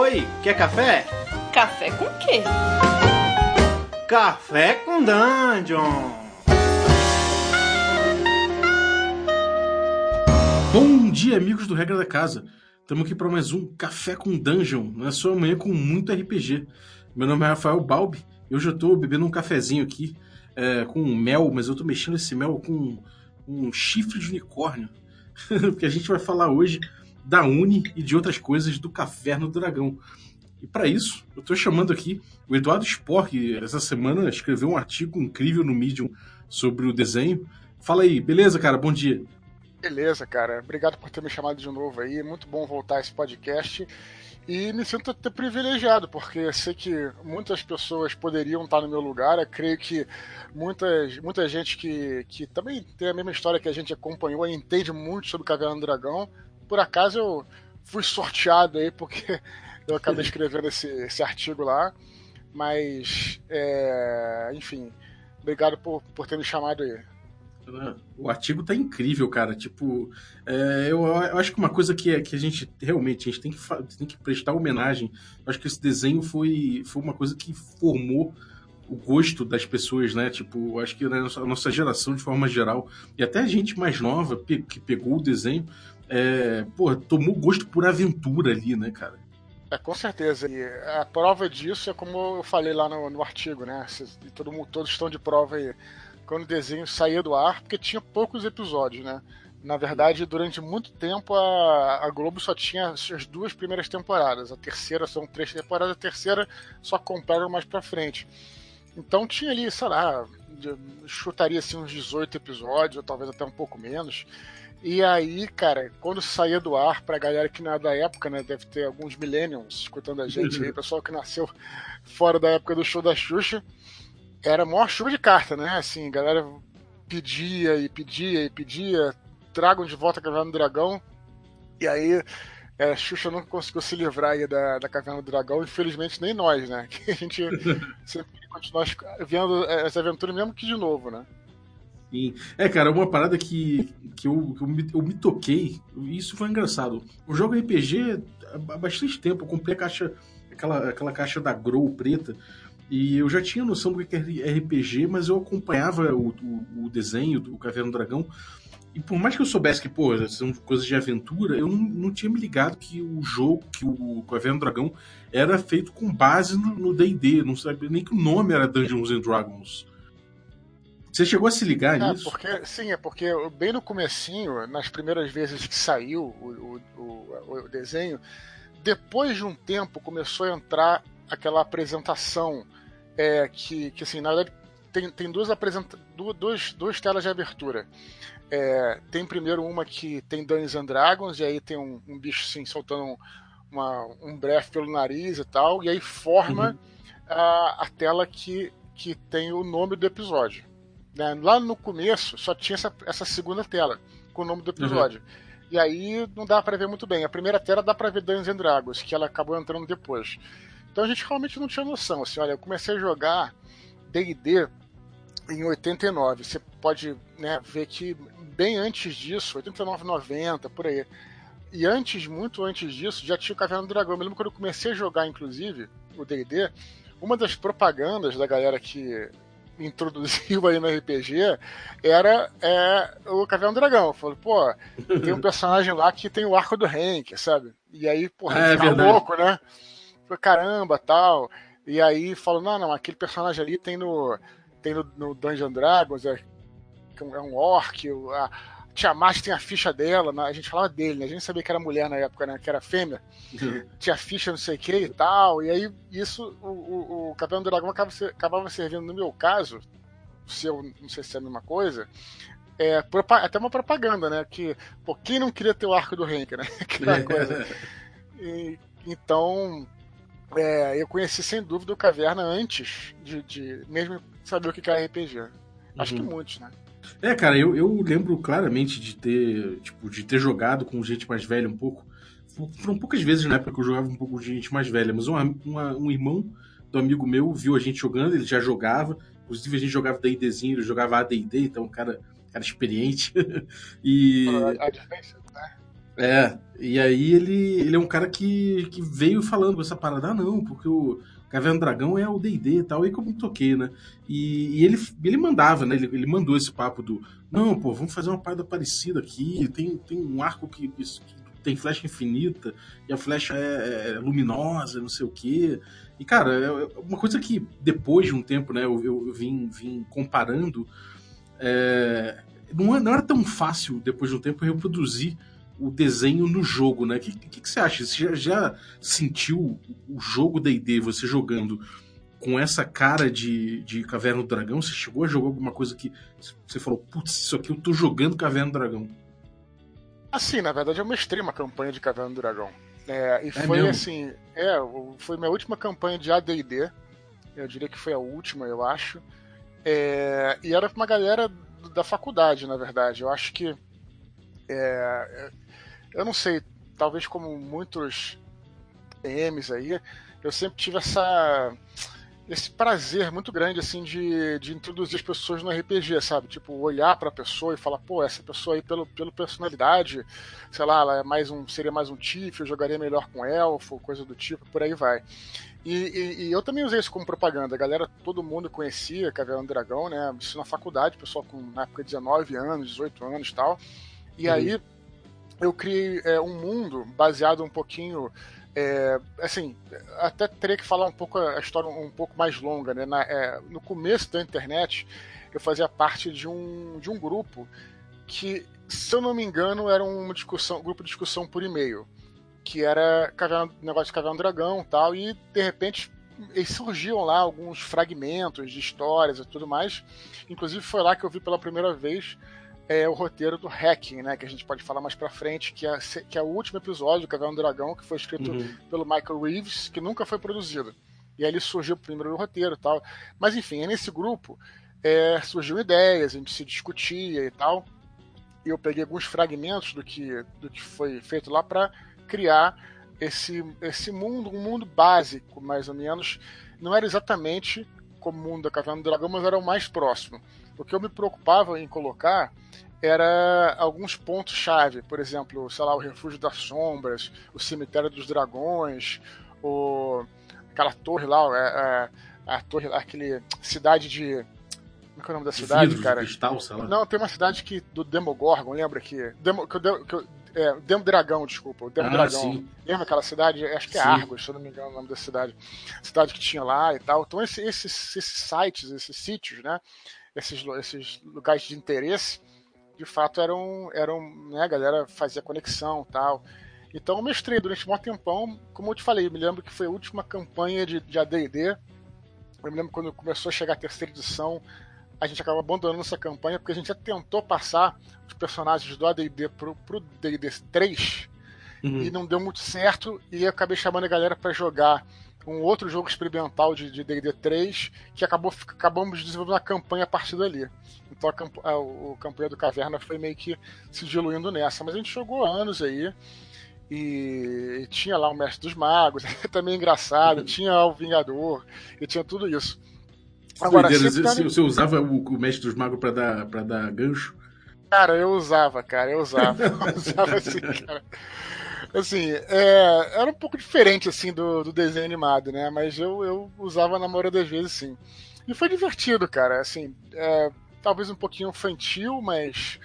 Oi, quer café? Café com quê? Café com Dungeon! Bom dia, amigos do Regra da Casa. Estamos aqui para mais um Café com Dungeon, na sua manhã com muito RPG. Meu nome é Rafael Balbi e hoje eu estou bebendo um cafezinho aqui é, com mel, mas eu estou mexendo esse mel com um chifre de unicórnio. Porque a gente vai falar hoje da Uni e de outras coisas do Caverna do Dragão. E para isso, eu estou chamando aqui o Eduardo Spor, que essa semana escreveu um artigo incrível no Medium sobre o desenho. Fala aí, beleza, cara? Bom dia. Beleza, cara. Obrigado por ter me chamado de novo aí. Muito bom voltar a esse podcast. E me sinto até privilegiado, porque sei que muitas pessoas poderiam estar no meu lugar. Eu creio que muitas, muita gente que, que também tem a mesma história que a gente acompanhou e entende muito sobre Caverna do Dragão por acaso eu fui sorteado aí, porque eu acabei escrevendo esse, esse artigo lá. Mas, é, enfim, obrigado por, por ter me chamado aí. O artigo tá incrível, cara. Tipo, é, eu, eu, acho que uma coisa que, é, que a gente realmente a gente tem que, tem que prestar homenagem. Eu acho que esse desenho foi, foi uma coisa que formou o gosto das pessoas, né? Tipo, acho que a nossa, a nossa geração, de forma geral, e até a gente mais nova que pegou o desenho, é, pô, tomou gosto por aventura ali, né, cara? É, com certeza. E a prova disso é como eu falei lá no, no artigo, né? E todo mundo, todos estão de prova aí. Quando o desenho saía do ar, porque tinha poucos episódios, né? Na verdade, durante muito tempo a, a Globo só tinha as duas primeiras temporadas. A terceira são três temporadas, a terceira só compraram mais pra frente. Então tinha ali, sei lá, chutaria assim uns 18 episódios, ou talvez até um pouco menos. E aí, cara, quando saía do ar, pra galera que não é da época, né? Deve ter alguns millennials escutando a gente aí, pessoal que nasceu fora da época do show da Xuxa, era a maior chuva de carta, né? Assim, a galera pedia e pedia e pedia, tragam de volta a Caverna do Dragão. E aí, é, a Xuxa nunca conseguiu se livrar aí da, da Caverna do Dragão, infelizmente nem nós, né? Que a gente sempre continua vendo essa aventura mesmo que de novo, né? Sim. É, cara, uma parada que, que, eu, que eu, me, eu me toquei, isso foi engraçado. O jogo RPG, há bastante tempo, eu comprei a caixa, aquela, aquela caixa da Grow preta, e eu já tinha noção do que é RPG, mas eu acompanhava o, o, o desenho do Caverna do Dragão, e por mais que eu soubesse que, pô, são coisas de aventura, eu não, não tinha me ligado que o jogo, que o Caverna do Dragão, era feito com base no D&D, não sabia nem que o nome era Dungeons and Dragons. Você chegou a se ligar nisso? Porque, sim, é porque bem no comecinho, nas primeiras vezes que saiu o, o, o, o desenho, depois de um tempo começou a entrar aquela apresentação é, que, que, assim, na verdade, tem, tem duas, apresenta duas, duas telas de abertura. É, tem primeiro uma que tem Dungeons and Dragons, e aí tem um, um bicho assim, soltando um, uma, um breath pelo nariz e tal, e aí forma uhum. a, a tela que, que tem o nome do episódio. Né? Lá no começo só tinha essa, essa segunda tela com o nome do episódio. Uhum. E aí não dá para ver muito bem. A primeira tela dá para ver Dungeons and Dragons, que ela acabou entrando depois. Então a gente realmente não tinha noção. Assim, olha, eu comecei a jogar D&D em 89. Você pode né, ver que bem antes disso, 89, 90, por aí. E antes, muito antes disso, já tinha o Caverna do Dragão. Eu me lembro quando eu comecei a jogar, inclusive, o D&D, uma das propagandas da galera que introduziu aí no RPG era é, o Caverna do Dragão. Falei, pô, tem um personagem lá que tem o arco do Hank, sabe? E aí, porra, é, louco, né? Falei, caramba, tal. E aí falou, não, não, aquele personagem ali tem no, tem no, no Dungeon Dragons, é, é um orc, a, Tiamat tem a ficha dela, a gente falava dele, né? A gente sabia que era mulher na época, né? Que era fêmea. Uhum. Tinha ficha não sei o que e tal. E aí, isso, o, o, o Capitão do Dragão acabava, acabava servindo, no meu caso, se eu não sei se é a mesma coisa, é, até uma propaganda, né? Que, pô, quem não queria ter o arco do Henk, né? Aquela coisa. E, então, é, eu conheci sem dúvida o Caverna antes de, de mesmo saber o que era RPG. Acho uhum. que muitos, né? É, cara, eu, eu lembro claramente de ter, tipo, de ter jogado com gente mais velha um pouco. Foram poucas vezes na época que eu jogava um pouco de gente mais velha, mas uma, uma, um irmão do amigo meu viu a gente jogando, ele já jogava. Inclusive a gente jogava D&Dzinho, ele jogava AD&D, então o cara, cara experiente. e... A diferença, né? É, e aí ele, ele é um cara que, que veio falando essa parada, ah, não, porque o Caverna do Dragão é o D&D e tal, e como toquei, né? E, e, ele, ele mandava, né? Ele, ele mandou esse papo do, não, pô, vamos fazer uma parada parecida aqui, tem, tem um arco que, que tem flecha infinita, e a flecha é, é luminosa, não sei o quê. E, cara, é, é uma coisa que depois de um tempo, né, eu, eu vim, vim comparando, é, não, é, não era tão fácil, depois de um tempo, reproduzir o desenho no jogo, né? O que, que, que, você acha? Você já, já sentiu o jogo D&D, você jogando com essa cara de, de Caverna do Dragão? Você chegou a jogar alguma coisa que você falou, putz, isso aqui eu tô jogando Caverna do Dragão? Assim, na verdade eu mestrei uma campanha de Caverna do Dragão. É, e é foi mesmo? assim, é, foi minha última campanha de AD&D. Eu diria que foi a última, eu acho. É, e era com uma galera da faculdade, na verdade. Eu acho que é, eu não sei, talvez como muitos PMs aí, eu sempre tive essa esse prazer muito grande assim de, de introduzir as pessoas no RPG, sabe? Tipo, olhar para a pessoa e falar, pô, essa pessoa aí pelo, pelo personalidade, sei lá, ela é mais um seria mais um Tiff, eu jogaria melhor com elfo, coisa do tipo, por aí vai. E, e, e, eu também usei isso como propaganda. A galera, todo mundo conhecia Caverna do Dragão, né? Isso na faculdade, pessoal com na época 19 anos, 18 anos e tal. E uhum. aí eu criei é, um mundo baseado um pouquinho é, assim, até teria que falar um pouco a história um pouco mais longa, né? Na, é, no começo da internet, eu fazia parte de um, de um grupo que, se eu não me engano, era uma discussão, um grupo de discussão por e-mail, que era caverna, negócio de Caverna Dragão tal, e de repente eles surgiam lá alguns fragmentos de histórias e tudo mais. Inclusive foi lá que eu vi pela primeira vez é o roteiro do Hacking, né? Que a gente pode falar mais pra frente, que é, que é o último episódio do Caverna do Dragão, que foi escrito uhum. pelo Michael Reeves, que nunca foi produzido. E aí ele surgiu primeiro no roteiro e tal. Mas enfim, nesse grupo é, surgiu ideias, a gente se discutia e tal. E eu peguei alguns fragmentos do que, do que foi feito lá para criar esse, esse mundo, um mundo básico, mais ou menos. Não era exatamente como o mundo da Caverna do Dragão, mas era o mais próximo. O que eu me preocupava em colocar era alguns pontos-chave, por exemplo, sei lá, o Refúgio das Sombras, o Cemitério dos Dragões, o, aquela torre lá, é, é, a torre, aquele cidade de como é, é o nome da cidade, vidro, cara? Cristal, sei lá. Não, tem uma cidade que do Demogorgon, lembra que Demo, que, que, é, Demo Dragão, desculpa, o Demo ah, Dragão. Sim. Lembra aquela cidade? Acho que é sim. Argos, se eu não me engano o nome da cidade. Cidade que tinha lá e tal. Então esses, esses, esses sites, esses sítios, né? Esses, esses lugares de interesse, de fato eram, eram né, a galera fazia conexão tal. Então eu mestrei durante um tempão, como eu te falei, me lembro que foi a última campanha de, de AD&D, eu me lembro quando começou a chegar a terceira edição, a gente acaba abandonando essa campanha porque a gente já tentou passar os personagens do AD&D pro, pro D&D 3 uhum. e não deu muito certo e eu acabei chamando a galera para jogar um outro jogo experimental de D&D 3 que acabou acabamos desenvolvendo uma campanha a partir dali. Então a, a, o campanha do Caverna foi meio que se diluindo nessa, mas a gente jogou anos aí e, e tinha lá o Mestre dos Magos, também engraçado, tinha o Vingador e tinha tudo isso. Agora, você, você usava o, o Mestre dos Magos para dar para dar gancho? Cara, eu usava, cara, eu usava. Eu usava assim, cara assim, é, era um pouco diferente assim do, do desenho animado, né? Mas eu, eu usava na maioria das vezes, sim. E foi divertido, cara. Assim, é, talvez um pouquinho infantil, mas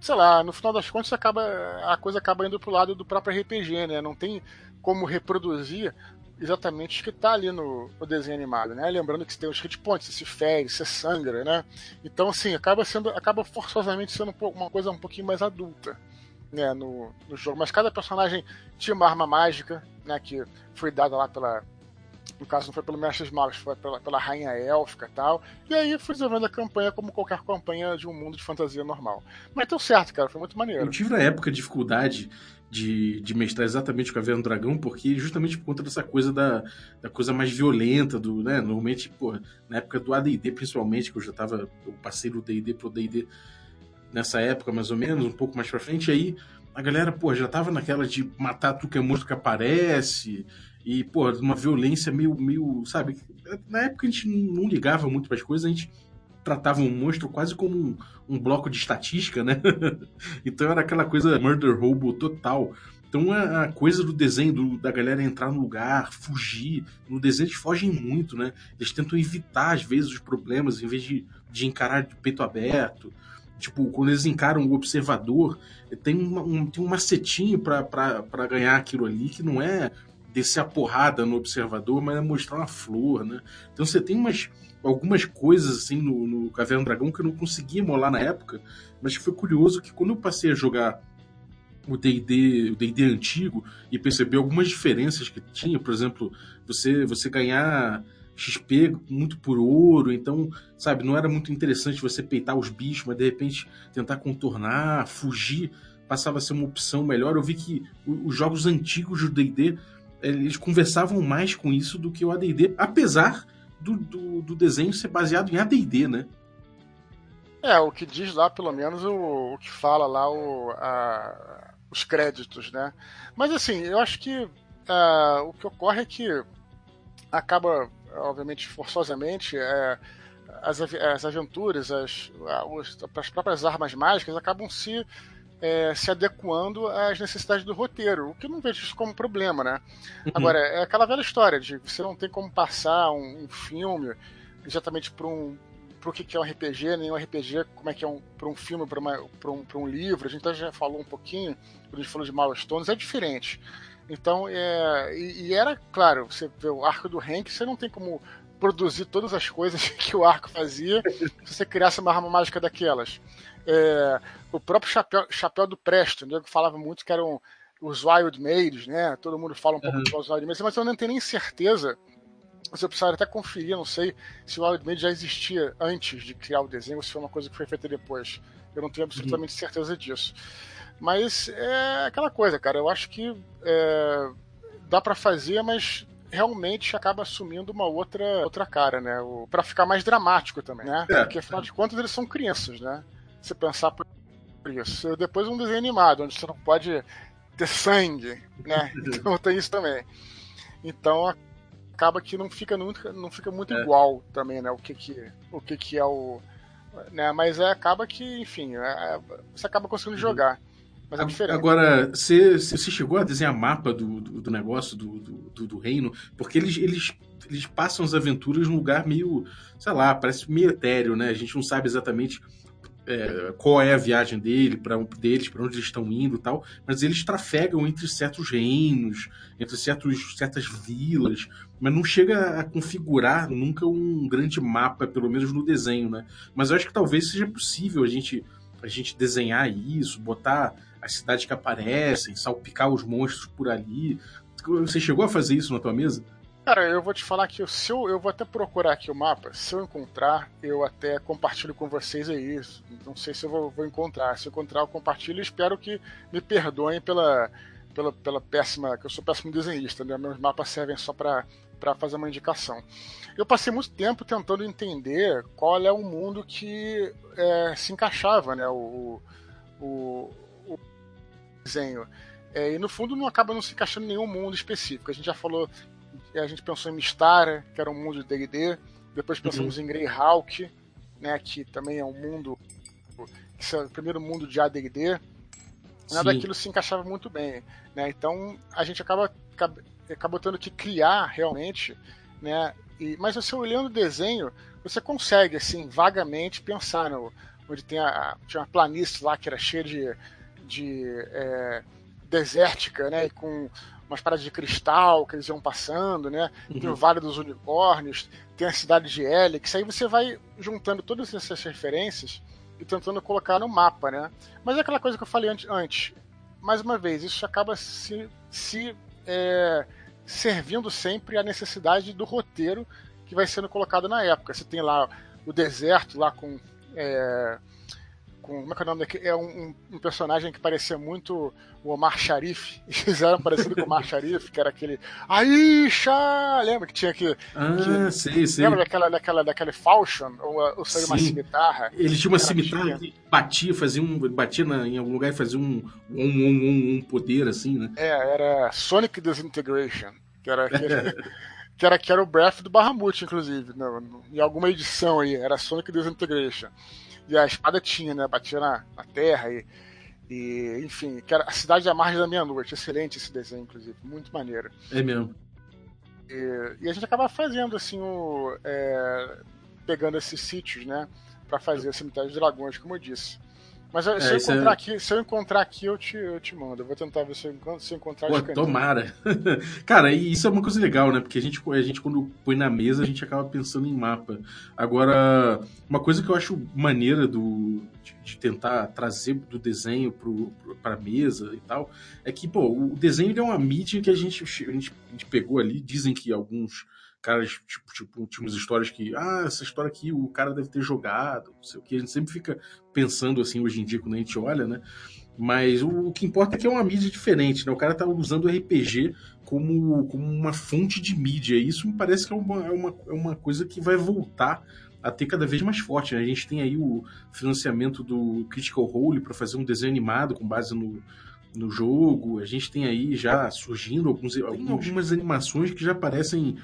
sei lá, no final das contas acaba, a coisa acaba indo pro lado do próprio RPG, né? Não tem como reproduzir exatamente o que está ali no, no, desenho animado, né? Lembrando que você tem os hit points, se fere, você sangra, né? Então, assim, acaba sendo, acaba forçosamente sendo uma coisa um pouquinho mais adulta né, no, no jogo. Mas cada personagem tinha uma arma mágica, né, que foi dada lá pela. No caso, não foi pelo Mestre dos Magos, foi pela, pela Rainha Élfica e tal. E aí fui desenvolvendo a campanha como qualquer campanha de um mundo de fantasia normal. Mas deu certo, cara, foi muito maneiro. Eu tive na época dificuldade de, de mestrar exatamente o Caverna do Dragão, porque justamente por conta dessa coisa da, da coisa mais violenta, do, né? Normalmente, pô, na época do AD&D principalmente, que eu já tava, eu passei do D&D pro D&D nessa época, mais ou menos, um pouco mais pra frente, aí a galera, pô, já tava naquela de matar tudo que é monstro que aparece, e, pô, uma violência meio, meio, sabe? Na época a gente não ligava muito para as coisas, a gente tratavam o monstro quase como um, um bloco de estatística, né? então era aquela coisa murder robo total. Então a, a coisa do desenho do, da galera entrar no lugar, fugir, no desenho eles fogem muito, né? Eles tentam evitar às vezes os problemas em vez de, de encarar de peito aberto. Tipo, quando eles encaram o observador, tem, uma, um, tem um macetinho para ganhar aquilo ali que não é descer a porrada no observador, mas é mostrar uma flor, né? Então você tem umas, algumas coisas assim no, no Caverna do Dragão que eu não conseguia molar na época, mas foi curioso que quando eu passei a jogar o D&D, o D&D antigo e perceber algumas diferenças que tinha, por exemplo, você você ganhar XP muito por ouro, então, sabe, não era muito interessante você peitar os bichos, mas de repente tentar contornar, fugir, passava a ser uma opção melhor. Eu vi que os jogos antigos do D&D, eles conversavam mais com isso do que o AD&D, apesar do, do, do desenho ser baseado em AD&D, né? É, o que diz lá, pelo menos, o, o que fala lá o, a, os créditos, né? Mas assim, eu acho que uh, o que ocorre é que acaba, obviamente, forçosamente, é, as, as aventuras, as, as próprias armas mágicas acabam se, é, se adequando às necessidades do roteiro, o que eu não vejo isso como problema, né? Uhum. Agora, é aquela velha história de você não tem como passar um, um filme exatamente para um, pro que, que é um RPG, nem um RPG, como é que é um, para um filme, para um, um livro. A gente já falou um pouquinho, quando a gente falou de Milestones, é diferente. Então, é, e, e, era, claro, você vê o arco do Hank, você não tem como produzir todas as coisas que o arco fazia se você criasse uma arma mágica daquelas. É, o próprio chapéu, chapéu do Preston, né, que falava muito que eram os Wild Maids, né? Todo mundo fala um pouco uhum. dos Wild Maids, mas eu não tenho nem certeza você precisava até conferir, não sei se o Wildmade já existia antes de criar o desenho ou se foi uma coisa que foi feita depois. Eu não tenho absolutamente uhum. certeza disso. Mas é aquela coisa, cara. Eu acho que é, dá para fazer, mas realmente acaba assumindo uma outra, outra cara, né? para ficar mais dramático também, né? É. Porque afinal de contas eles são crianças, né? Se pensar por isso. Depois um desenho animado, onde você não pode ter sangue, né? Então tem isso também. Então acaba que não fica muito, não fica muito é. igual também, né? O que que, o que que é o... Né? Mas é, acaba que, enfim, é, você acaba conseguindo uhum. jogar. Mas é diferente. Agora, você, você chegou a desenhar mapa do, do, do negócio, do, do, do, reino? Porque eles, eles, eles passam as aventuras num lugar meio, sei lá, parece meio etéreo, né? A gente não sabe exatamente é, qual é a viagem dele, para deles, para onde eles estão indo tal, mas eles trafegam entre certos reinos, entre certos, certas vilas, mas não chega a configurar nunca um grande mapa, pelo menos no desenho, né? Mas eu acho que talvez seja possível a gente, a gente desenhar isso, botar as cidades que aparecem, salpicar os monstros por ali. Você chegou a fazer isso na tua mesa? Cara, eu vou te falar que se eu, eu vou até procurar aqui o mapa. Se eu encontrar, eu até compartilho com vocês aí. Não sei se eu vou, vou encontrar. Se eu encontrar, eu compartilho e espero que me perdoem pela, pela, pela péssima. que eu sou péssimo desenhista, né? Meus mapas servem só para para fazer uma indicação. Eu passei muito tempo tentando entender qual é o mundo que é, se encaixava, né? O, o desenho. É, e no fundo não acaba não se encaixando em nenhum mundo específico. A gente já falou a gente pensou em Mistara, que era um mundo de D&D, depois pensamos uhum. em Greyhawk, né, que também é um mundo, que é o primeiro mundo de AD&D, nada daquilo se encaixava muito bem, né, então a gente acaba, acaba, acabou tendo que criar realmente, né, e, mas você olhando o desenho, você consegue, assim, vagamente pensar no, onde tem a, tinha uma planície lá que era cheia de, de é, desértica, né, e com umas paradas de cristal que eles iam passando, né? Uhum. Tem o Vale dos Unicórnios, tem a cidade de Helix, aí você vai juntando todas essas referências e tentando colocar no mapa, né? Mas é aquela coisa que eu falei antes. Mais uma vez, isso acaba se, se é, servindo sempre à necessidade do roteiro que vai sendo colocado na época. Você tem lá o deserto lá com é, com. Como é que é o nome daquele? É um, um, personagem que parecia muito o Omar Sharif. E fizeram parecido com o Omar Sharif, que era aquele. Aisha! Lembra que tinha que. Ah, que, sei, sei. Lembra daquela, daquela, daquele Falchion? Ou, ou seria uma cimitarra? Ele tinha uma cimitarra que batia, fazia um. batia na, em algum lugar e fazia um, um, um, um, poder, assim, né? É, era Sonic Disintegration. Que era aquele. que era, que era o Breath do Bahamut, inclusive, no, no, em alguma edição aí, era Sonic Disintegration. E a espada tinha, né? Batia na, na terra e, e, enfim, que era a cidade à margem da meia-noite. Excelente esse desenho, inclusive, muito maneiro. É mesmo. E, e a gente acaba fazendo assim o. É, pegando esses sítios, né? Pra fazer o cemitério dos dragões, como eu disse. Mas é, se, eu encontrar é... aqui, se eu encontrar aqui, eu te, eu te mando. Eu vou tentar ver se eu, encontro, se eu encontrar Pô, Tomara. Cara, e isso é uma coisa legal, né? Porque a gente, a gente, quando põe na mesa, a gente acaba pensando em mapa. Agora, uma coisa que eu acho maneira do, de, de tentar trazer do desenho pro, pro, pra mesa e tal, é que, pô, o desenho é uma mídia que a gente, a gente, a gente pegou ali. Dizem que alguns caras, tipo, tipo, tinha umas histórias que, ah, essa história aqui o cara deve ter jogado, não sei o que. A gente sempre fica pensando assim hoje em dia quando a gente olha, né? Mas o, o que importa é que é uma mídia diferente, né? O cara tá usando o RPG como, como uma fonte de mídia. E isso me parece que é uma, é, uma, é uma coisa que vai voltar a ter cada vez mais forte. Né? A gente tem aí o financiamento do Critical Role para fazer um desenho animado com base no, no jogo. A gente tem aí já surgindo alguns, algumas animações que já parecem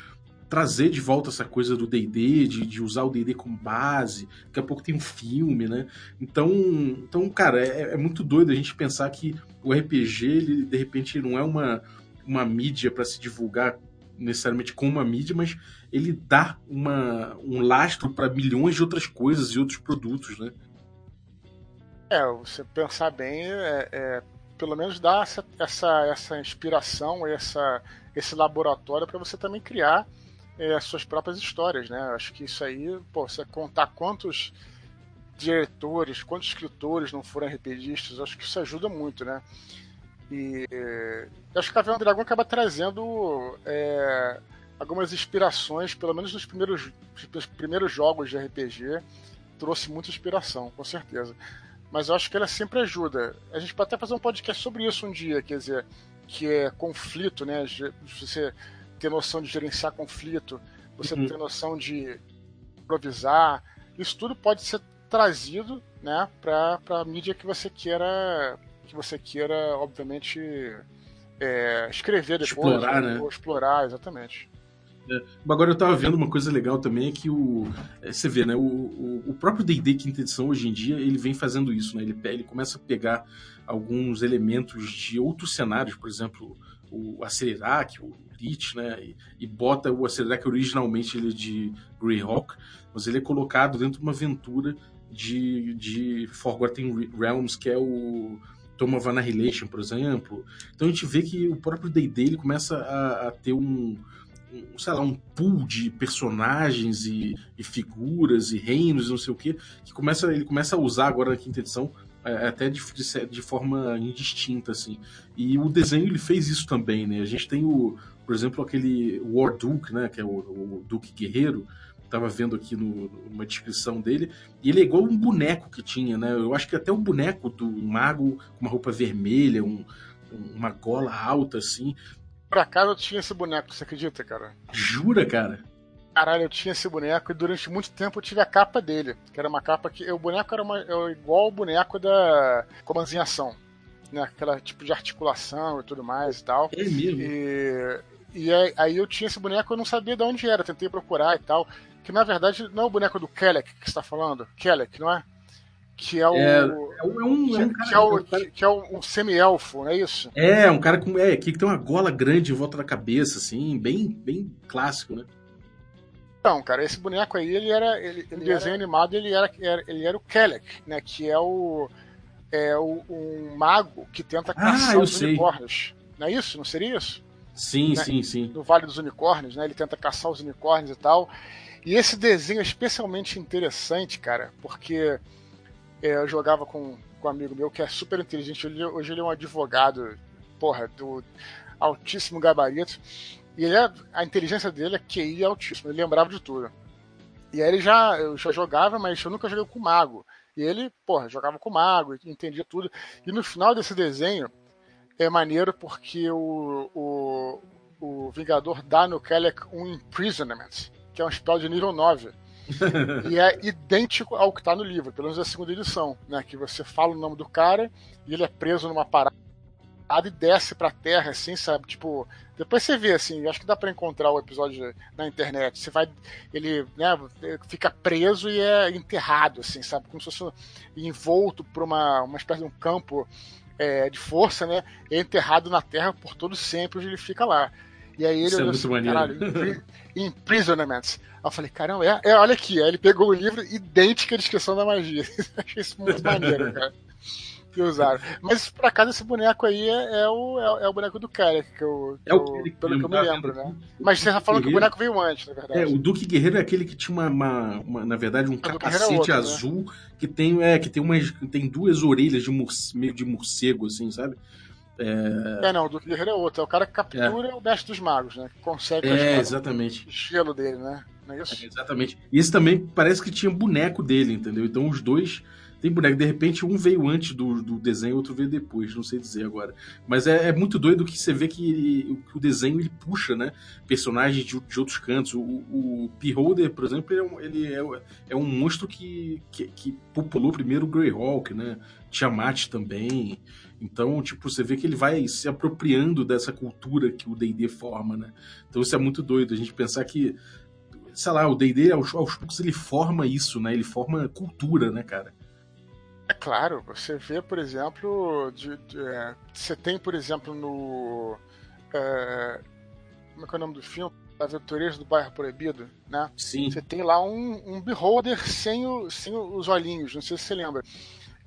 trazer de volta essa coisa do D&D, de, de, usar o D&D como base. Daqui a pouco tem um filme, né? Então, então cara, é, é muito doido a gente pensar que o RPG, ele, de repente, não é uma, uma mídia para se divulgar necessariamente como uma mídia, mas ele dá uma, um lastro para milhões de outras coisas e outros produtos, né? É, você pensar bem, é, é pelo menos dá essa, essa, essa inspiração, essa, esse laboratório para você também criar é, as suas próprias histórias, né? Acho que isso aí, pô, você contar quantos diretores, quantos escritores não foram RPGistas, acho que isso ajuda muito, né? E acho que Caverna do Dragão acaba trazendo é, algumas inspirações, pelo menos nos primeiros, nos primeiros jogos de RPG, trouxe muita inspiração, com certeza. Mas eu acho que ela sempre ajuda. A gente pode até fazer um podcast sobre isso um dia, quer dizer, que é conflito, né? Você ter noção de gerenciar conflito, você uhum. ter noção de improvisar. Isso tudo pode ser trazido né, para a mídia que você queira, que você queira, obviamente, é, escrever depois. Explorar, né? Ou explorar, exatamente. É. Agora eu tava vendo uma coisa legal também é que o é, você vê, né, o, o, o próprio D&D quinta edição hoje em dia ele vem fazendo isso, né? Ele, ele começa a pegar alguns elementos de outros cenários, por exemplo, o Acelerac, o Lich, né? E, e, bota o Acelerac originalmente ele é de Greyhawk, mas ele é colocado dentro de uma aventura de, de Forgotten Realms, que é o Tome of Annihilation, por exemplo. Então a gente vê que o próprio D&D ele começa a, a ter um, um, sei lá, um pool de personagens e, e, figuras e reinos e não sei o que, que começa, ele começa a usar agora na quinta edição é, até de, de, de, forma indistinta, assim. E o desenho ele fez isso também, né? A gente tem o, por exemplo, aquele War Duke, né? Que é o, o Duque Guerreiro. Tava vendo aqui no, numa descrição dele. E ele é igual um boneco que tinha, né? Eu acho que até o boneco do mago com uma roupa vermelha, um, uma gola alta, assim. Por acaso eu tinha esse boneco, você acredita, cara? Jura, cara? Caralho, eu tinha esse boneco e durante muito tempo eu tive a capa dele. Que era uma capa que. O boneco era, uma, era igual o boneco da Comanzinha Ação. Né? Aquela tipo de articulação e tudo mais e tal. É mesmo. E, e aí, aí eu tinha esse boneco eu não sabia de onde era, tentei procurar e tal. Que na verdade não é o boneco do Kelek que você tá falando. Kelek, não é? Que é o. É, é um, é um, que, é um cara, que é, o, cara... que é um semi-elfo, não é isso? É, um cara com. É, que tem uma gola grande em volta da cabeça, assim, bem, bem clássico, né? Então, cara, esse boneco aí, ele era. Ele, ele desenho era... animado, ele era, ele era o Kelek, né? Que é o. É o, um mago que tenta ah, caçar ah, os sei. unicórnios. Não é isso? Não seria isso? Sim, né? sim, sim. No Vale dos Unicórnios, né? Ele tenta caçar os unicórnios e tal. E esse desenho é especialmente interessante, cara, porque é, eu jogava com, com um amigo meu que é super inteligente. Hoje, hoje ele é um advogado, porra, do altíssimo gabarito. E ele é, a inteligência dele é QI altíssimo, ele lembrava de tudo. E aí ele já, eu já jogava, mas eu nunca joguei com mago. E ele, porra, jogava com mago, entendia tudo. E no final desse desenho é maneiro porque o, o, o Vingador dá no Kelleck um Imprisonment, que é um spell de nível 9. e é idêntico ao que está no livro, pelo menos a segunda edição, né? Que você fala o nome do cara e ele é preso numa parada e desce pra terra, assim, sabe? Tipo, depois você vê, assim, acho que dá para encontrar o episódio na internet. Você vai, ele, né, fica preso e é enterrado, assim, sabe? Como se fosse envolto por uma, uma espécie de um campo é, de força, né? É enterrado na terra por todo sempre, onde ele fica lá. E aí ele Isso é muito assim, maneiro. caralho, Imprisonment. Aí eu falei, caramba, é, é, olha aqui. Aí ele pegou o livro idêntico à descrição da magia. Achei isso muito maneiro, cara que usaram. Mas por acaso esse boneco aí é, é o, é, é, o boneco do cara, que eu, é o que pelo que eu me lembro, né? Mas você tá falando que o boneco veio antes, na verdade. É, o Duque Guerreiro é aquele que tinha uma, uma, uma na verdade, um capacete é outro, azul né? que tem, é, que tem umas. tem duas orelhas de meio de morcego, assim, sabe? É... é, não, o Duque Guerreiro é outro. É o cara que captura é. o mestre dos magos, né? Que consegue é, exatamente. o gelo dele, né? Não é isso? É, exatamente. E esse também parece que tinha boneco dele, entendeu? Então os dois tem boneco, de repente um veio antes do, do desenho, outro veio depois, não sei dizer agora. Mas é, é muito doido que você vê que, ele, o desenho ele puxa, né? Personagens de, de outros cantos. O, o P-Holder, por exemplo, ele, é um, ele é, é, um monstro que, que, que populou primeiro o Greyhawk, né? Tiamat também. Então, tipo, você vê que ele vai se apropriando dessa cultura que o D&D forma, né? Então isso é muito doido, a gente pensar que sei lá, o D&D aos, aos poucos ele forma isso, né? Ele forma cultura, né, cara? É claro, você vê, por exemplo, de, de, é, você tem, por exemplo, no. É, como é que é o nome do filme? Aventureiros do Bairro Proibido, né? Sim. Você tem lá um, um beholder sem, o, sem os olhinhos, não sei se você lembra.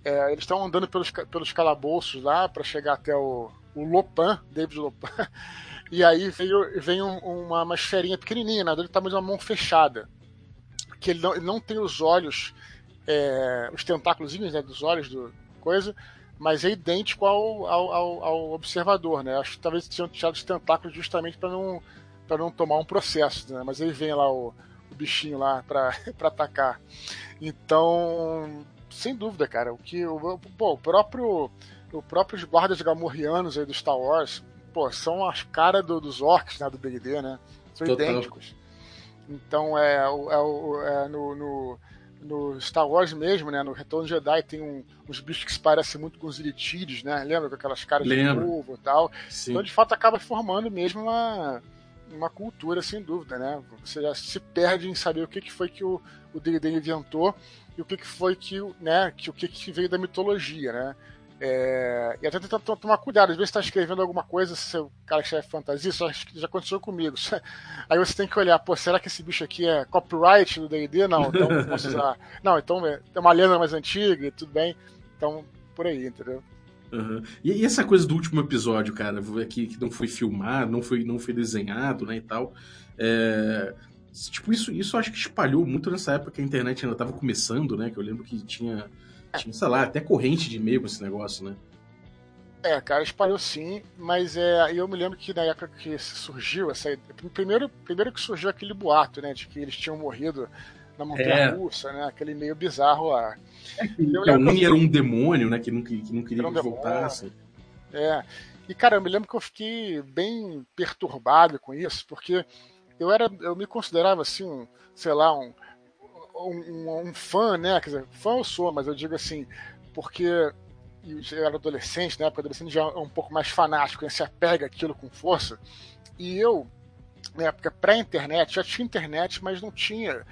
É, eles estão andando pelos, pelos calabouços lá para chegar até o, o Lopan, David Lopan. E aí veio, vem um, uma, uma esferinha pequenininha, né? Ele tá mais uma mão fechada. Que ele não, ele não tem os olhos é, os tentáculos né, dos olhos do coisa, mas é idêntico ao, ao, ao, ao observador, né? Acho que talvez tenham tirado os tentáculos justamente para não, para não tomar um processo, né? Mas aí vem lá o, o bichinho lá para atacar. Então, sem dúvida, cara, o que o, pô, o próprio o próprios guardas gamorrianos aí do Star Wars, pô, são as caras do, dos orcs, né, do D&D, né? São Total. idênticos. Então é, é, é no, no no Star Wars mesmo, né? No Retorno Jedi tem um, uns bichos que se parecem muito com os Iritídeos, né? Lembra? Com aquelas caras Lembra. de povo e tal. Sim. Então, de fato, acaba formando mesmo uma, uma cultura, sem dúvida, né? Você já se perde em saber o que, que foi que o D&D inventou e o que, que foi que, né, que o que, que veio da mitologia, né? É, e até tentar tomar cuidado, às vezes está escrevendo alguma coisa, se o cara escreve fantasia, isso já aconteceu comigo. Aí você tem que olhar, pô, será que esse bicho aqui é copyright do DD? Não, então posso usar. Não, então é, é uma lenda mais antiga e tudo bem. Então, por aí, entendeu? Uhum. E, e, essa coisa do último episódio, cara, que, que não foi filmado, não foi, não foi desenhado, né, e tal. É, tipo, isso, isso acho que espalhou muito nessa época que a internet ainda estava começando, né? Que eu lembro que tinha tinha, sei lá, até corrente de e-mail com esse negócio, né? É, cara, espalhou sim, mas é, eu me lembro que na época que surgiu essa primeiro, primeiro que surgiu aquele boato, né, de que eles tinham morrido na montanha russa, é. né, aquele meio bizarro lá. É, que, que... era um demônio, né, que não, que não queria um que voltasse. É, e cara, eu me lembro que eu fiquei bem perturbado com isso, porque eu era, eu me considerava assim, um, sei lá, um um, um, fã, né? Quer dizer, fã eu sou, mas eu digo assim, porque eu era adolescente, né? Porque adolescente já é um pouco mais fanático, né, se apega aquilo com força. E eu, na época pré-internet, já tinha internet, mas não tinha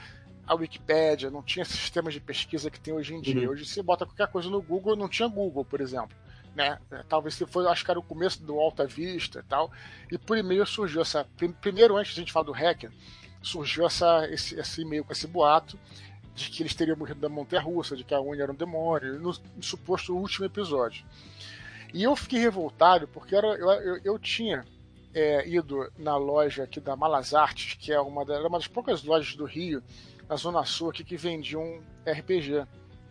a Wikipédia, não tinha sistemas de pesquisa que tem hoje em dia. Uhum. Hoje você bota qualquer coisa no Google, não tinha Google, por exemplo. Né? Talvez se foi, acho que era o começo do Alta Vista e tal. E por e-mail surgiu essa. Primeiro, antes de a gente falar do hacker, surgiu essa, esse, esse e-mail com esse boato de que eles teriam morrido da montanha russa, de que a Uni era um demônio, no, no, suposto último episódio. E eu fiquei revoltado porque era, eu, eu, eu tinha é, ido na loja aqui da Malas Artes, que é uma, da, uma das poucas lojas do Rio, na Zona Sul, aqui, que vendiam um RPG.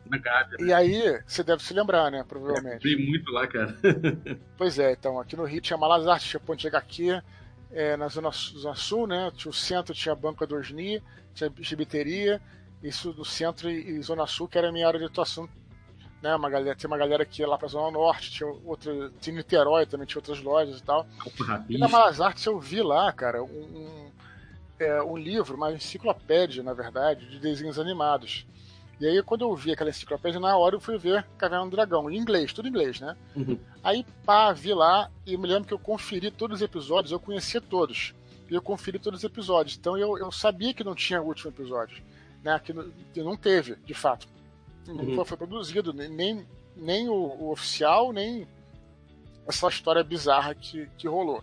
Na Gávea. E aí, você deve se lembrar, né? Provavelmente. É, muito lá, cara. pois é, então, aqui no Rio tinha Malas Artes, tinha Ponte HQ, é, na zona, zona, Sul, né? Tinha o centro, tinha a Banca do Osni, tinha a gibiteria, isso no centro e, e, Zona Sul, que era a minha área de atuação. Né, uma galera, tinha uma galera que ia lá pra Zona Norte, tinha outra. Tinha Niterói também, tinha outras lojas e tal. E na Malas Artes eu vi lá, cara, um, um, é, um livro, uma enciclopédia, na verdade, de desenhos animados. E aí, quando eu vi aquela enciclopédia, na hora eu fui ver Caverna do Dragão, em inglês, tudo em inglês, né? Uhum. Aí, pá, vi lá e me lembro que eu conferi todos os episódios, eu conhecia todos. E eu conferi todos os episódios. Então eu, eu sabia que não tinha o último episódio. Né? Que, não, que não teve, de fato. Não Uhum. foi, foi produzido, nem, nem o, o oficial, nem essa história bizarra que, que rolou.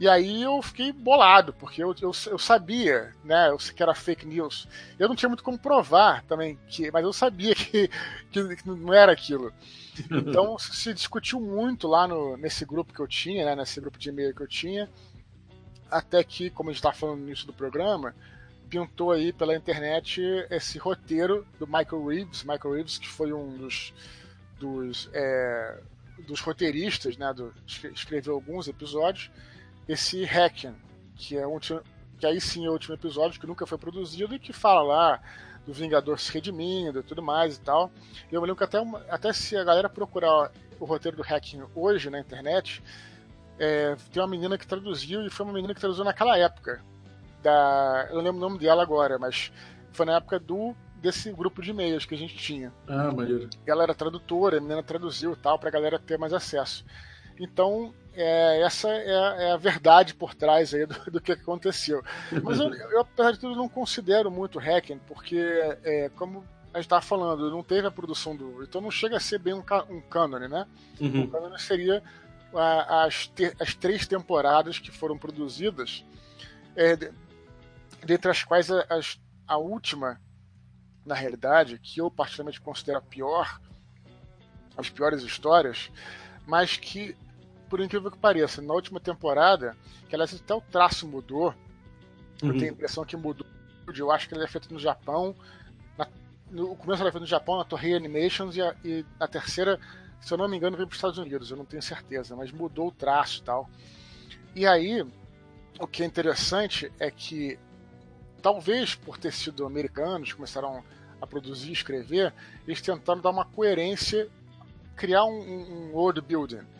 E aí eu fiquei bolado, porque eu, eu, eu sabia, né, eu, que era fake news. Eu não tinha muito como provar também, que, mas eu sabia que, que, que não era aquilo. Então se discutiu muito lá no, nesse grupo que eu tinha, né, nesse grupo de e-mail que eu tinha, até que, como a gente estava falando no início do programa, pintou aí pela internet esse roteiro do Michael Reeves, Michael Reeves que foi um dos, dos, é, dos roteiristas, né, do, escreveu alguns episódios, esse Hacken, que é um que aí sim é o último episódio que nunca foi produzido e que fala lá do Vingador se redimindo e tudo mais e tal. Eu me lembro que até, uma, até se a galera procurar o roteiro do Hacking hoje na internet, é, tem uma menina que traduziu e foi uma menina que traduziu naquela época. Da, eu não lembro o nome dela agora, mas foi na época do desse grupo de e-mails que a gente tinha. Ah, maneiro. Ela era tradutora, a menina traduziu tal, pra galera ter mais acesso. Então, é, essa é a, é a, verdade por trás aí do, do que aconteceu. Mas eu, eu, apesar de tudo, não considero muito Hacking, porque, é, como a gente estava falando, não teve a produção do. Então não chega a ser bem um, um cânone, né? Uhum. O cânone seria a, as, te, as três temporadas que foram produzidas, é, dentre as quais a, as, a última, na realidade, que eu particularmente considero a pior, as piores histórias, mas que por incrível que pareça, na última temporada, que aliás até o traço mudou, uhum. eu tenho a impressão que mudou, eu acho que ele é feito no Japão, na, no começo ele é feito no Japão, na Torre Animations, e, a, e a terceira, se eu não me engano, veio para os Estados Unidos, eu não tenho certeza, mas mudou o traço e tal. E aí, o que é interessante é que, talvez por ter sido americanos, começaram a produzir e escrever, eles tentaram dar uma coerência, criar um, um world building.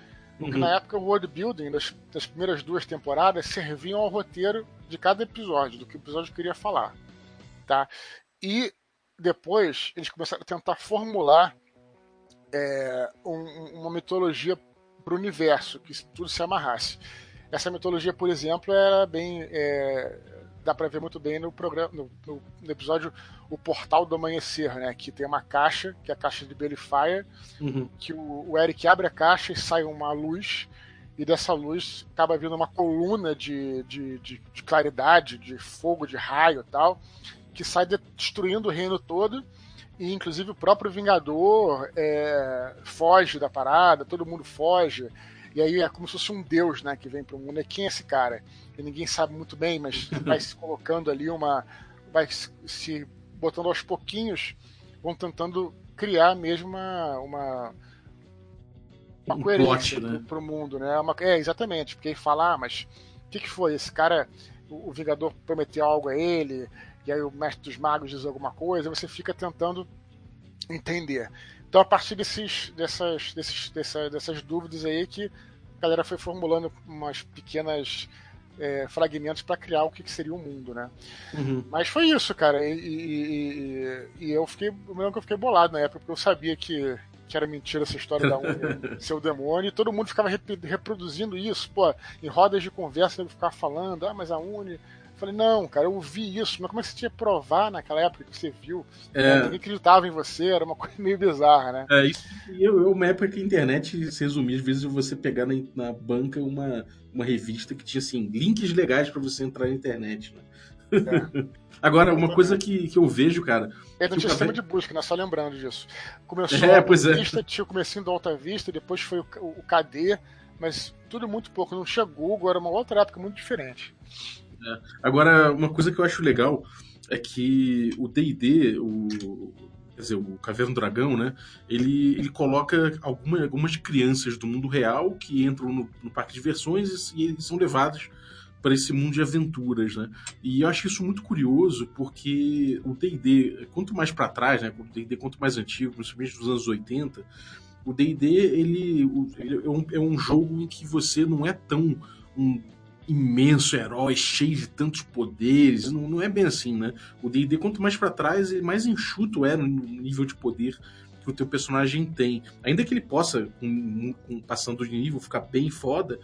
Porque uhum. na época o world building das, das, primeiras duas temporadas serviam ao roteiro de cada episódio, do que o episódio queria falar. Tá? E depois eles começaram a tentar formular é, um, uma mitologia para o universo, que tudo se amarrasse. Essa mitologia, por exemplo, era bem. É, dá para ver muito bem no programa no, no, no, episódio O Portal do Amanhecer, né? Que tem uma caixa, que é a caixa de Bellyfire, uhum. que o, o, Eric abre a caixa e sai uma luz, e dessa luz acaba vindo uma coluna de, de, de, de claridade, de fogo, de raio e tal, que sai destruindo o reino todo. E inclusive o próprio Vingador é, foge da parada, todo mundo foge. E aí é como se fosse um deus, né, que vem pro mundo. E quem é esse cara? E ninguém sabe muito bem, mas vai se colocando ali uma. vai se botando aos pouquinhos, vão tentando criar mesmo uma. uma, uma um coerência plot, né? pro, pro mundo, né? Uma, é, exatamente, porque aí fala, ah, mas o que, que foi? Esse cara, o, o Vingador prometeu algo a ele, e aí o Mestre dos Magos diz alguma coisa, você fica tentando entender. Então, a partir desses, dessas, desses, dessa, dessas dúvidas aí que a galera foi formulando umas pequenas é, fragmentos para criar o que, que, seria o mundo, né? Uhum. Mas foi isso, cara. E, e, e, e eu fiquei, eu lembro que eu fiquei bolado na época, porque eu sabia que, que era mentira essa história da Uni ser o demônio, e todo mundo ficava rep reproduzindo isso, pô, em rodas de conversa ele ficava falando, ah, mas a Uni falei, não, cara, eu ouvi isso, mas como é que você tinha que provar naquela época que você viu? É. Ninguém acreditava em você, era uma coisa meio bizarra, né? É, isso eu, eu, uma época que a internet se resumia, às vezes, você pegar na, na banca uma, uma revista que tinha, assim, links legais para você entrar na internet, né? É. Agora, uma coisa que, que eu vejo, cara... Ele não tinha o sistema Café- de busca, né? Só lembrando disso. Começou É, a pois é. Vista, tinha o comecinho do Alta Vista, depois foi o, o KD, mas tudo muito pouco. Não tinha Google, era uma outra época muito diferente. Agora, uma coisa que eu acho legal é que o D&D, o, quer dizer, o Caverna do Dragão, né? Ele, ele coloca alguma, algumas crianças do mundo real que entram no, no parque de diversões e, e são levados para esse mundo de aventuras, né? E eu acho isso muito curioso porque o D&D, quanto mais para trás, né? O D&D quanto mais antigo, principalmente dos anos 80, o D&D ele, ele é, um, é um jogo em que você não é tão um imenso herói, cheio de tantos poderes. Não, não é bem assim, né? O D&D, quanto mais para trás, mais enxuto é no nível de poder que o teu personagem tem. Ainda que ele possa, com, com, passando de nível, ficar bem foda,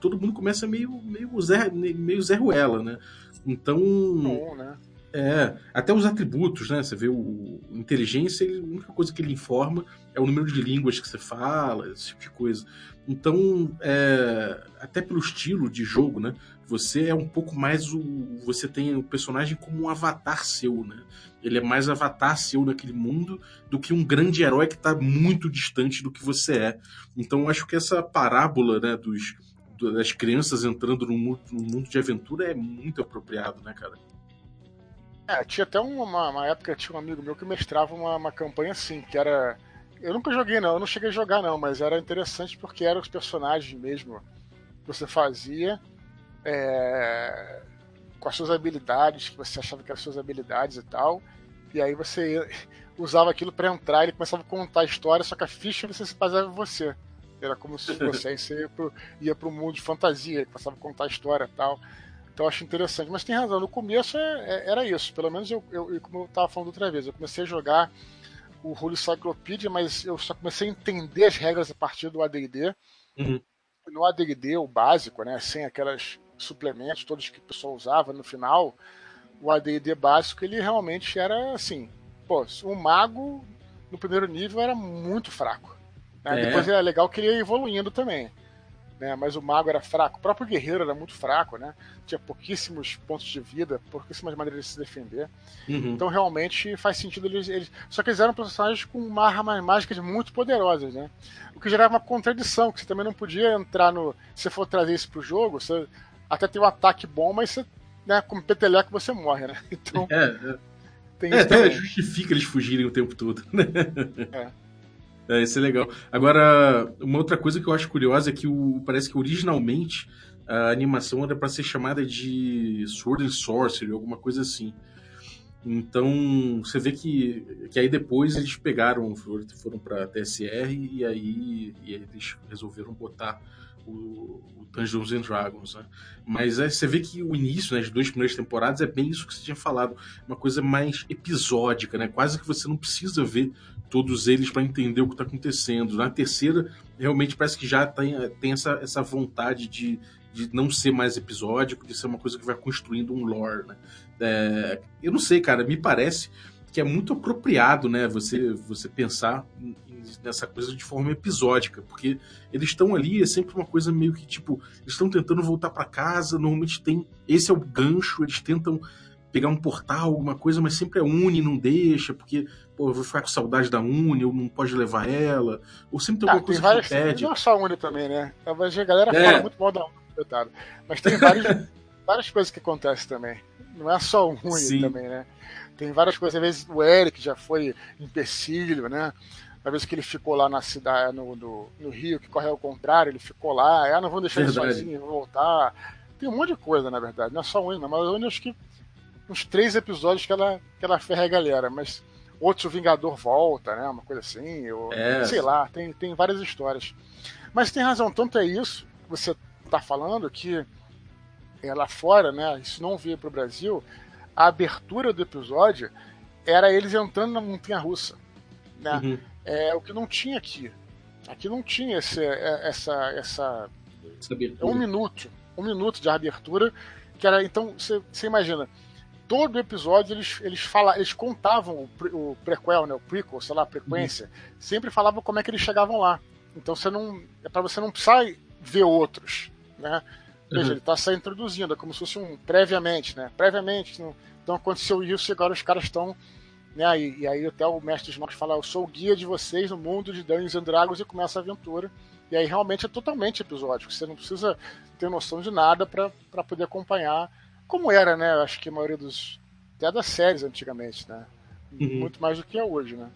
todo mundo começa meio, meio, Zé, meio Zé Ruela, né? Então... Bom, né? É, até os atributos, né? Você vê o, o inteligência, ele, a única coisa que ele informa é o número de línguas que você fala, esse tipo de coisa. Então, é, até pelo estilo de jogo, né? Você é um pouco mais o. Você tem o personagem como um avatar seu, né? Ele é mais avatar seu naquele mundo do que um grande herói que está muito distante do que você é. Então, acho que essa parábola, né, dos, das crianças entrando no mundo, no mundo de aventura é muito apropriado, né, cara? É, tinha até uma, uma época, tinha um amigo meu que mestrava uma, uma campanha assim, que era. Eu nunca joguei, não, eu não cheguei a jogar, não, mas era interessante porque eram os personagens mesmo que você fazia é, com as suas habilidades, que você achava que eram suas habilidades e tal. E aí você usava aquilo para entrar, ele começava a contar a história, só que a ficha você se baseava em você. Era como se você ia pro, ia pro mundo de fantasia, ele passava a contar a história e tal. Então eu acho interessante. Mas tem razão, no começo é, é, era isso. Pelo menos eu, eu, como eu estava falando outra vez, eu comecei a jogar o Holy Cyclopedia, mas eu só comecei a entender as regras a partir do AD&D. Uhum. No AD&D, o básico, né, sem aquelas suplementos todos que o pessoal usava no final, o AD&D básico, ele realmente era assim, pô, o mago no primeiro nível era muito fraco. Né? É. Depois era legal que ele ia evoluindo também né? Mas o mago era fraco, o próprio guerreiro era muito fraco, né? Tinha pouquíssimos pontos de vida, pouquíssimas maneiras de se defender. Uhum. Então realmente faz sentido eles, eles, Só que eles eram personagens com armas mágicas muito poderosas, né? O que gerava uma contradição, que você também não podia entrar no. Se for trazer isso pro jogo, você até tem um ataque bom, mas você, né, com peteleco você morre, né? Então. É, é. Tem é, até justifica eles fugirem o tempo todo, né? É. É, isso é legal. Agora, uma outra coisa que eu acho curiosa é que o, parece que originalmente a animação era para ser chamada de Sword and Sorcery, alguma coisa assim. Então, você vê que, que aí depois eles pegaram, foram para TSR e aí, e aí eles resolveram botar o, o Dungeons and Dragons, né? Mas é, você vê que o início, né, as duas primeiras temporadas, é bem isso que você tinha falado, uma coisa mais episódica, né? Quase que você não precisa ver todos eles para entender o que está acontecendo. Na terceira, realmente parece que já tem, tem essa, essa vontade de, de não ser mais episódico, de ser uma coisa que vai construindo um lore, né? É, eu não sei, cara, me parece que é muito apropriado, né, você, você pensar nessa coisa de forma episódica, porque eles estão ali, é sempre uma coisa meio que, tipo, eles estão tentando voltar para casa, normalmente tem, esse é o gancho, eles tentam pegar um portal, alguma coisa, mas sempre a Uni não deixa, porque pô, eu vou ficar com saudade da Uni, ou não pode levar ela, ou sempre tem alguma ah, coisa tem várias, que pede. Não é só a Uni também, né? A galera é. fala muito mal da Uni, coitado. Mas tem várias, várias coisas que acontecem também. Não é só o Uni Sim. também, né? Tem várias coisas, às vezes o Eric já foi empecilho, né? Às vezes que ele ficou lá na cidade, no, no, no Rio, que corre ao contrário, ele ficou lá, ah, não vou deixar verdade. ele sozinho, vou voltar. Tem um monte de coisa, na verdade, não é só o Uni, mas o Uni acho que uns três episódios que ela, que ela ferra a galera, mas outros o Vingador volta, né? Uma coisa assim, ou, é. sei lá, tem, tem várias histórias. Mas tem razão, tanto é isso que você tá falando que é, lá fora, né? Isso não veio pro Brasil. A abertura do episódio era eles entrando na montanha russa, né? Uhum. É o que não tinha aqui. Aqui não tinha esse, é, essa essa, um minuto, um minuto de abertura que era então você, você imagina todo episódio eles, eles, fala, eles contavam o, o prequel, né, o prequel, sei lá, a frequência, uhum. sempre falavam como é que eles chegavam lá. Então você não. É para você não precisar ver outros. Né? Veja, uhum. ele está se introduzindo, é como se fosse um previamente, né? Previamente. Não, então aconteceu isso e agora os caras estão. Né, e, e, aí até o mestre Smash fala, eu sou o guia de vocês no mundo de Dungeons and Dragons e começa a aventura. E aí realmente é totalmente episódico. Você não precisa ter noção de nada para poder acompanhar como era, né? Acho que a maioria dos. Até das séries antigamente, né? Uhum. Muito mais do que é hoje, né?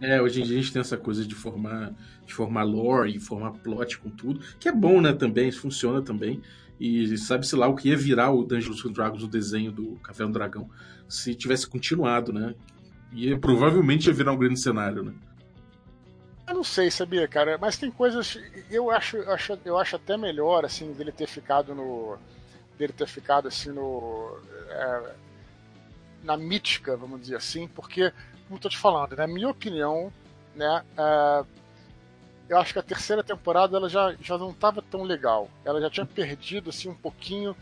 É, hoje em dia a gente tem essa coisa de formar, de formar lore e formar plot com tudo, que é bom, né, também, isso funciona também. E sabe-se lá o que ia virar o Dungeons and Dragons, o desenho do Café do Dragão, se tivesse continuado, né? E provavelmente ia virar um grande cenário, né? Eu não sei, sabia, cara, mas tem coisas. Eu acho, eu acho, eu acho até melhor, assim, dele ter ficado no. Dele ter ficado assim no. É, na mítica, vamos dizer assim, porque, como estou te falando, na minha opinião, né, uh, eu acho que a terceira temporada ela já, já não estava tão legal. Ela já tinha perdido assim um pouquinho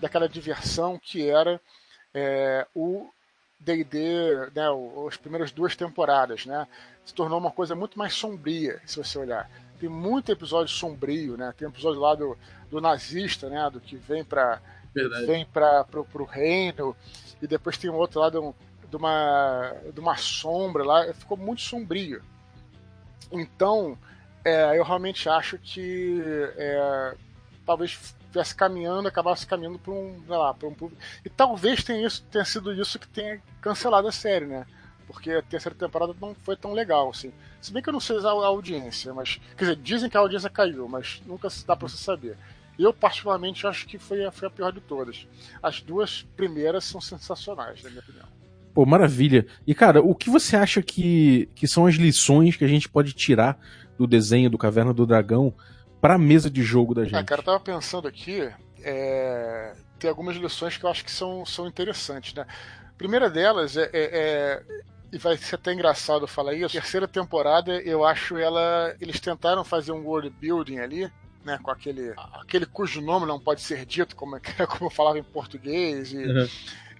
daquela diversão que era é, o D&D, né, as primeiras duas temporadas, né, se tornou uma coisa muito mais sombria, se você olhar. Tem muito episódio sombrio, né? Tem episódio lá do, do nazista, né, do que vem para vem para pro, pro reino e depois tem um outro lá de, um, de, uma de uma sombra lá, ficou muito sombrio. Então, é, eu realmente acho que é, talvez estivesse caminhando, acabasse caminhando para um, sei lá, para um público. E talvez tenha, isso, tenha sido isso que tenha cancelado a série, né? Porque a terceira temporada não foi tão legal, assim. Se bem que eu não sei a audiência, mas. Quer dizer, dizem que a audiência caiu, mas nunca dá para você saber. Eu, particularmente, acho que foi a, foi a pior de todas. As duas primeiras são sensacionais, na minha opinião. Pô, maravilha. E, cara, o que você acha que, que são as lições que a gente pode tirar do desenho do Caverna do Dragão para a mesa de jogo da gente? Ah, cara, eu tava pensando aqui, é... tem algumas lições que eu acho que são, são interessantes, né? A primeira delas é, é, é, e vai ser até engraçado falar isso. A terceira temporada, eu acho ela. Eles tentaram fazer um world building ali, né? Com aquele. aquele cujo nome não pode ser dito, como, é como eu falava em português. E, uhum.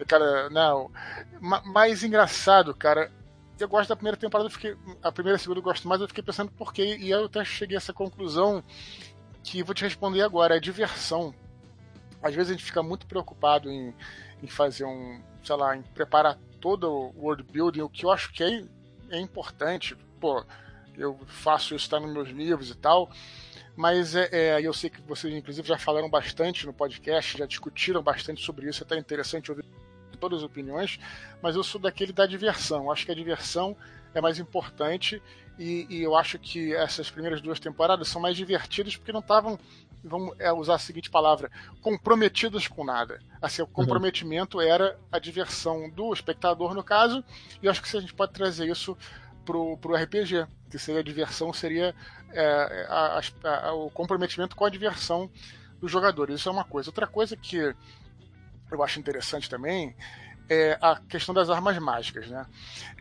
Cara, não. Mais engraçado, cara, eu gosto da primeira temporada, eu fiquei, a primeira e a segunda eu gosto mais, eu fiquei pensando por quê, e eu até cheguei a essa conclusão que vou te responder agora, é diversão. Às vezes a gente fica muito preocupado em, em fazer um, sei lá, em preparar todo o world building, o que eu acho que é, é importante. Pô, eu faço isso, tá nos meus livros e tal, mas é, é, eu sei que vocês, inclusive, já falaram bastante no podcast, já discutiram bastante sobre isso, é até interessante ouvir todas as opiniões, mas eu sou daquele da diversão. Acho que a diversão é mais importante e, e eu acho que essas primeiras duas temporadas são mais divertidas porque não estavam, vamos é, usar a seguinte palavra, comprometidas com nada. Assim, o uhum. comprometimento era a diversão do espectador, no caso, e acho que a gente pode trazer isso pro, pro RPG, que seria a diversão, seria é, a, a, o comprometimento com a diversão dos jogadores. Isso é uma coisa. Outra coisa que eu acho interessante também é a questão das armas mágicas. Né?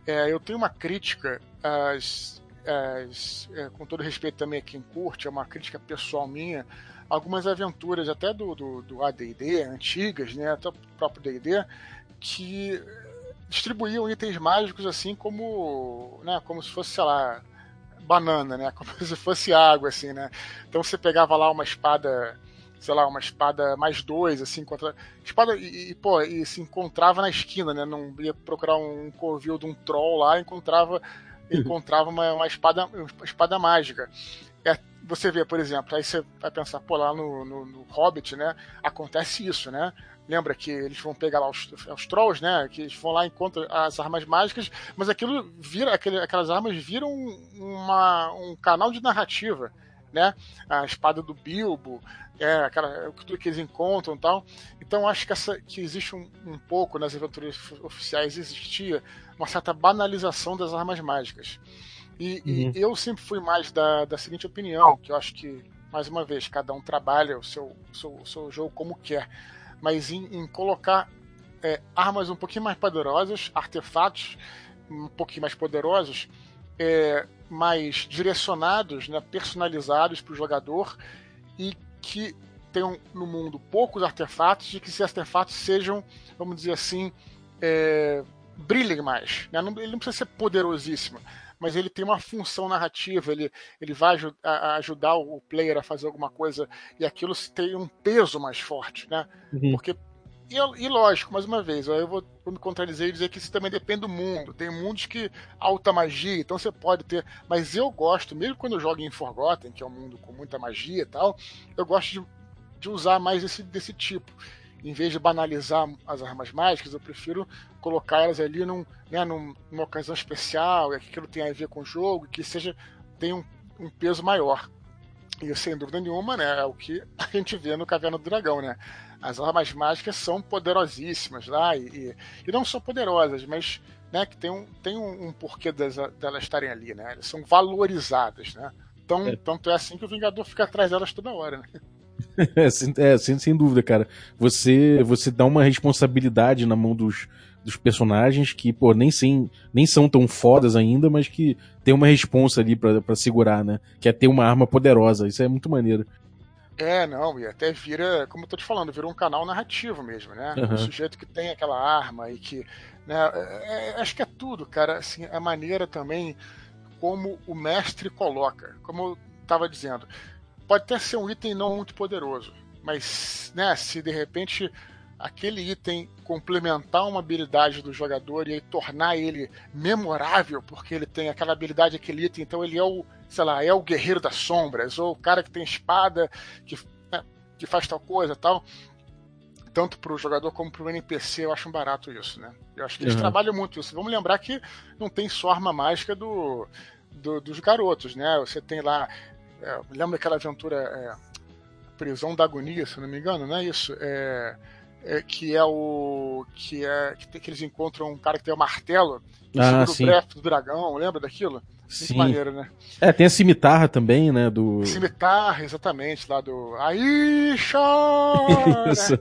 É, eu tenho uma crítica às, às é, com todo respeito também a quem curte, é uma crítica pessoal minha, algumas aventuras até do, do, do AD&D, antigas, né, até o próprio D&D, que distribuíam itens mágicos assim como, né, como se fosse, sei lá, banana, né, como se fosse água, assim, né. Então você pegava lá uma espada sei lá, uma espada mais dois, assim, contra. Espada, e, e, pô, e se encontrava na esquina, né? Não ia procurar um covil de um troll lá, encontrava encontrava uma, uma espada uma espada mágica. É, você vê, por exemplo, aí você vai pensar, pô, lá no, no, no, Hobbit, né? Acontece isso, né? Lembra que eles vão pegar lá os, os trolls, né? Que eles vão lá e encontram as armas mágicas, mas aquilo vira, aquele, aquelas armas viram uma, um canal de narrativa né? A espada do Bilbo, é, aquela, tudo que eles encontram e tal. Então acho que, essa, que existe um, um pouco nas aventuras oficiais existia uma certa banalização das armas mágicas. E, uhum. e, eu sempre fui mais da, da seguinte opinião, que eu acho que, mais uma vez, cada um trabalha o seu, seu, seu jogo como quer, mas em, em colocar é, armas um pouquinho mais poderosas, artefatos um pouquinho mais poderosos, é, mais direcionados, né, personalizados para o jogador e que tenham no mundo poucos artefatos e que esses artefatos sejam, vamos dizer assim, é, brilhem mais. Né? Ele não precisa ser poderosíssimo, mas ele tem uma função narrativa, ele, ele vai aj a, ajudar o player a fazer alguma coisa e aquilo tem um peso mais forte, né? Uhum. Porque e, e, lógico, mais uma vez, eu vou, me contradizer e dizer que isso também depende do mundo. Tem mundos que alta magia, então você pode ter. Mas eu gosto, mesmo quando eu jogo em Forgotten, que é um mundo com muita magia e tal, eu gosto de, de usar mais esse, desse tipo. Em vez de banalizar as armas mágicas, eu prefiro colocar elas ali num, né, num, numa ocasião especial, e que aquilo tenha a ver com o jogo, que seja tenha um, um peso maior. E sem dúvida nenhuma, né, é o que a gente vê no Caverna do Dragão, né? As armas mágicas são poderosíssimas lá, e, e, e não são poderosas, mas né, que tem um, tem um, um porquê delas, delas estarem ali, né? Elas são valorizadas, né? Então, é. Tanto é assim que o Vingador fica atrás delas toda hora, né? É, é sem, sem dúvida, cara. Você, você dá uma responsabilidade na mão dos, dos personagens que, pô, nem, sem, nem são tão fodas ainda, mas que tem uma responsa ali para segurar, né? Que é ter uma arma poderosa. Isso é muito maneiro. É, não, e até vira, como eu tô te falando, vira um canal narrativo mesmo, né? Uhum. O sujeito que tem aquela arma e que. Né, é, é, acho que é tudo, cara. Assim, a maneira também como o mestre coloca. Como eu tava dizendo, pode até ser um item não muito poderoso, mas né, se de repente aquele item complementar uma habilidade do jogador e aí tornar ele memorável, porque ele tem aquela habilidade, aquele item, então ele é o, sei lá, é o guerreiro das sombras, ou o cara que tem espada, que, né, que faz tal coisa tal. Tanto para o jogador como para o NPC, eu acho um barato isso, né? Eu acho que eles uhum. trabalham muito isso. Vamos lembrar que não tem só arma mágica do, do dos garotos, né? Você tem lá. É, lembra daquela aventura é, Prisão da Agonia, se não me engano, não é isso? É, é, que é o. que é. Que, que, eles encontram um cara que tem um martelo e ah, segura sim. o breath do dragão, lembra daquilo? Sim. Muito maneiro, né? É, tem a cimitarra também, né? Do... Cimitarra, exatamente, lá do. Aí, chora! Isso.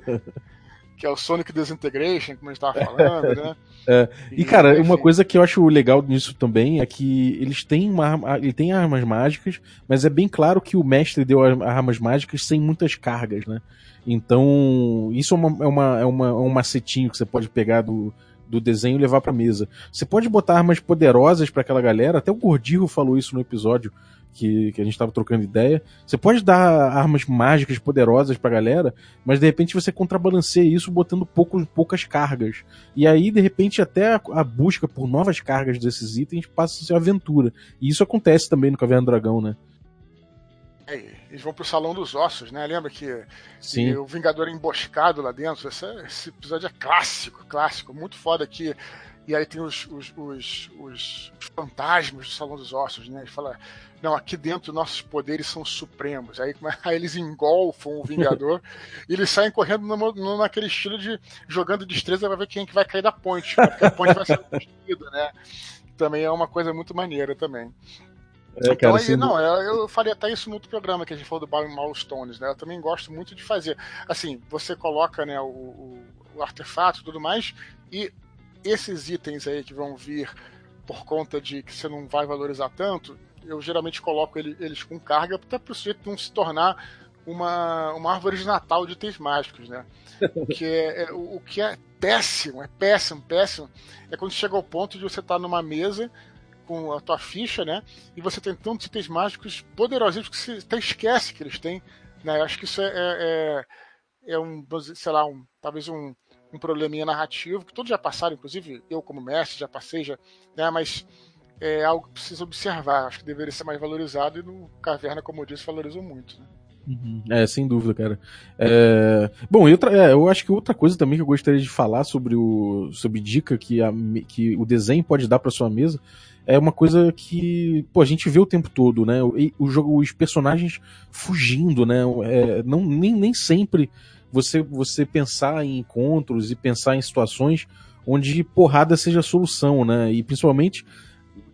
Que é o Sonic Disintegration, como a gente tava falando, né? É. E, e, cara, enfim. uma coisa que eu acho legal nisso também é que eles têm uma ele tem armas mágicas, mas é bem claro que o mestre deu armas mágicas sem muitas cargas, né? Então, isso é, uma, é, uma, é, uma, é um macetinho que você pode pegar do, do desenho e levar pra mesa. Você pode botar armas poderosas para aquela galera, até o Gordirro falou isso no episódio que, que a gente tava trocando ideia. Você pode dar armas mágicas poderosas pra galera, mas de repente você contrabalanceia isso botando pouco, poucas cargas. E aí, de repente, até a, a busca por novas cargas desses itens passa a ser aventura. E isso acontece também no Caverna do Dragão, né? É, eles vão pro Salão dos Ossos, né? Lembra que Sim. o Vingador é emboscado lá dentro? Esse, esse, episódio é clássico, clássico, muito foda aqui. E aí tem os, os, os, os, fantasmas do Salão dos Ossos, né? Ele fala, não, aqui dentro nossos poderes são supremos. Aí, aí eles engolfam o Vingador e eles saem correndo no, no, naquele estilo de jogando destreza pra ver quem é que vai cair da ponte, porque a ponte vai ser construída, né? Também é uma coisa muito maneira também. É, então, cara, aí, não, eu, falei até isso no outro programa que a gente falou do Milestones, né? Eu também gosto muito de fazer. Assim, você coloca né, o, o, o artefato e tudo mais, e esses itens aí que vão vir por conta de que você não vai valorizar tanto, eu geralmente coloco ele, eles com carga até para o sujeito não se tornar uma, uma árvore de Natal de itens mágicos, né? O que é, é, o, o que é péssimo, é péssimo, péssimo, é quando chega ao ponto de você estar tá numa mesa com a tua ficha, né? E você tem tantos itens mágicos poderosos que você até esquece que eles têm. Né? Eu acho que isso é, é, é, é um, sei lá, um, talvez um, um probleminha narrativo, que todos já passaram, inclusive eu como mestre já passei, já, né? Mas é algo que precisa observar. Acho que deveria ser mais valorizado e no Caverna, como eu disse, valorizou muito. Né? Uhum. É, sem dúvida, cara. É... Bom, outra, é, eu acho que outra coisa também que eu gostaria de falar sobre o sobre dica que, a, que o desenho pode dar para sua mesa é uma coisa que pô, a gente vê o tempo todo, né? O, o jogo, os personagens fugindo, né? É, não, nem, nem sempre você, você pensar em encontros e pensar em situações onde porrada seja a solução, né? E principalmente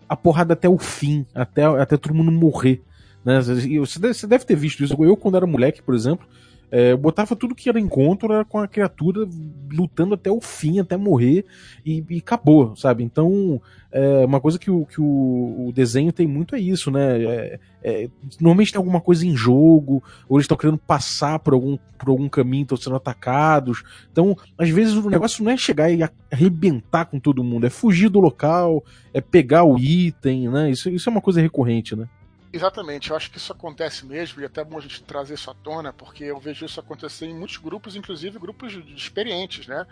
a porrada até o fim, até, até todo mundo morrer. Né? Você, deve, você deve ter visto isso. Eu, quando era moleque, por exemplo, é, eu botava tudo que era encontro era com a criatura lutando até o fim, até morrer, e, e acabou, sabe? Então, é, uma coisa que, o, que o, o desenho tem muito é isso, né? É, é, normalmente tem alguma coisa em jogo, ou eles estão querendo passar por algum, por algum caminho, estão sendo atacados. Então, às vezes o negócio não é chegar e arrebentar com todo mundo, é fugir do local, é pegar o item, né? Isso, isso é uma coisa recorrente, né? Exatamente, eu acho que isso acontece mesmo, e é até bom a gente trazer isso à tona, porque eu vejo isso acontecer em muitos grupos, inclusive grupos experientes, né?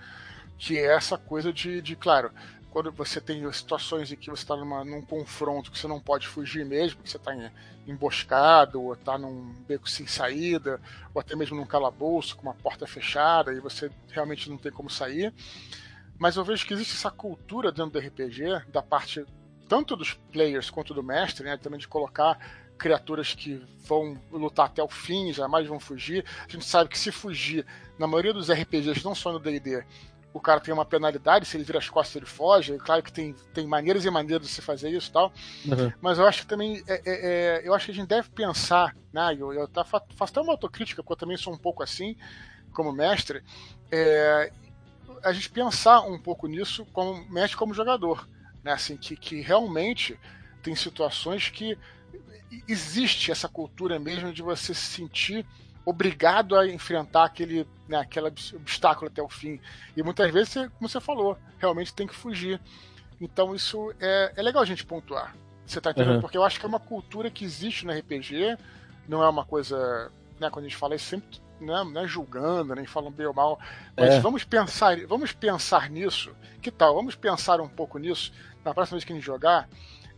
Que é essa coisa de, de claro, quando você tem situações em que você está num confronto que você não pode fugir mesmo, que você está emboscado, ou está num beco sem saída, ou até mesmo num calabouço com uma porta fechada e você realmente não tem como sair. Mas eu vejo que existe essa cultura dentro do RPG, da parte tanto dos players quanto do mestre, né, também de colocar criaturas que vão lutar até o fim, jamais vão fugir. A gente sabe que se fugir, na maioria dos RPGs, não só no D&D, o cara tem uma penalidade, se ele vira as costas ele foge. Claro que tem, tem maneiras e maneiras de se fazer isso e tal. Uhum. Mas eu acho que também é, é, é, eu acho que a gente deve pensar, né? Eu, eu tá, faço até uma autocrítica, porque eu também sou um pouco assim, como mestre. É, a gente pensar um pouco nisso como mestre como jogador. Né? Assim, que, que realmente tem situações que existe essa cultura mesmo de você se sentir obrigado a enfrentar aquele, né, aquele obstáculo até o fim. E muitas vezes, como você falou, realmente tem que fugir. Então isso é, é legal a gente pontuar. Você tá entendendo? Uhum. Porque eu acho que é uma cultura que existe no RPG, não é uma coisa. Né, quando a gente fala isso, sempre né, não é julgando, nem falando bem ou mal. Mas é. vamos pensar, vamos pensar nisso. Que tal? Vamos pensar um pouco nisso na próxima vez que a gente jogar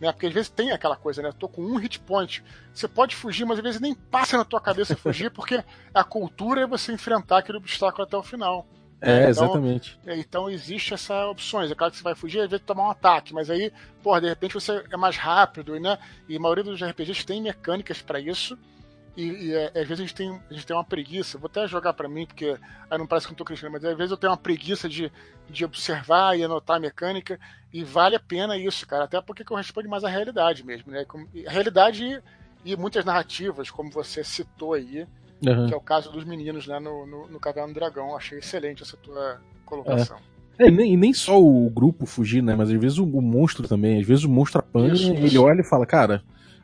né? Porque às vezes tem aquela coisa, né? Eu tô com um hit point. Você pode fugir, mas às vezes nem passa na tua cabeça fugir, porque a cultura é você enfrentar aquele obstáculo até o final. É, então, exatamente. É, então existe essa opções. É claro que você vai fugir, às vezes tomar um ataque, mas aí, porra, de repente você é mais rápido, né? E a maioria dos RPGs tem mecânicas para isso. E, e é, às vezes a gente, tem, a gente tem uma preguiça, vou até jogar para mim, porque aí não parece que eu tô crescendo, mas às vezes eu tenho uma preguiça de, de observar e anotar a mecânica, e vale a pena isso, cara, até porque corresponde mais à realidade mesmo, né? A realidade e, e muitas narrativas, como você citou aí, uhum. que é o caso dos meninos né, no, no, no Caverna do Dragão. Achei excelente essa tua colocação. É. É, e, nem, e nem só o grupo fugir, né? Mas às vezes o, o monstro também. Às vezes o monstro apanha, ele olha e fala, cara,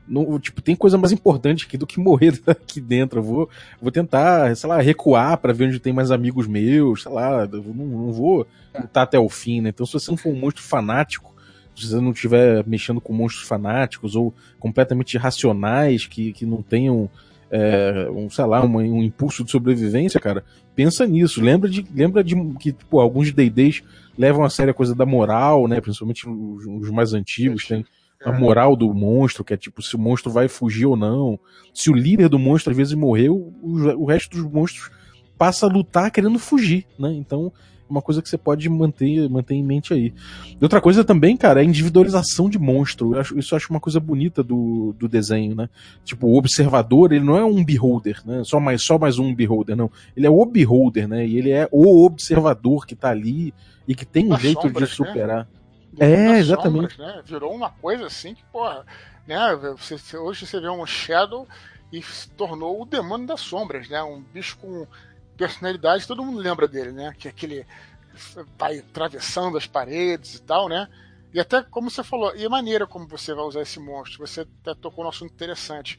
não, tipo, tem coisa mais importante aqui do que morrer aqui dentro. Eu vou, vou tentar, sei lá, recuar para ver onde tem mais amigos meus, sei lá, não, não vou lutar até o fim, né? Então, se você não for um monstro fanático, se você não estiver mexendo com monstros fanáticos ou completamente irracionais, que, que não tenham, é, um, sei lá, um, um, impulso de sobrevivência, cara, pensa nisso. Lembra de, lembra de que tipo, alguns D&Ds levam a sério a coisa da moral, né? Principalmente os, os mais antigos, tem a moral do monstro, que é tipo se o monstro vai fugir ou não. Se o líder do monstro às vezes morreu, o, o resto dos monstros passa a lutar querendo fugir, né? Então, é uma coisa que você pode manter, manter em mente aí. E outra coisa também, cara, é a individualização de monstro. Eu acho, isso eu acho uma coisa bonita do, do desenho, né? Tipo, o observador, ele não é um beholder, né? Só mais, só mais um beholder, não. Ele é o beholder, né? E ele é o observador que tá ali e que tem um As jeito sombras, de né? superar. Né? É, exatamente. Sombras, né? Virou uma coisa assim que, porra, né? Você, hoje você vê um Shadow e se tornou o demônio das sombras, né? Um bicho com personalidade, todo mundo lembra dele, né? Que é aquele vai atravessando as paredes e tal, né? E até como você falou, e a maneira como você vai usar esse monstro, você até tocou um assunto interessante,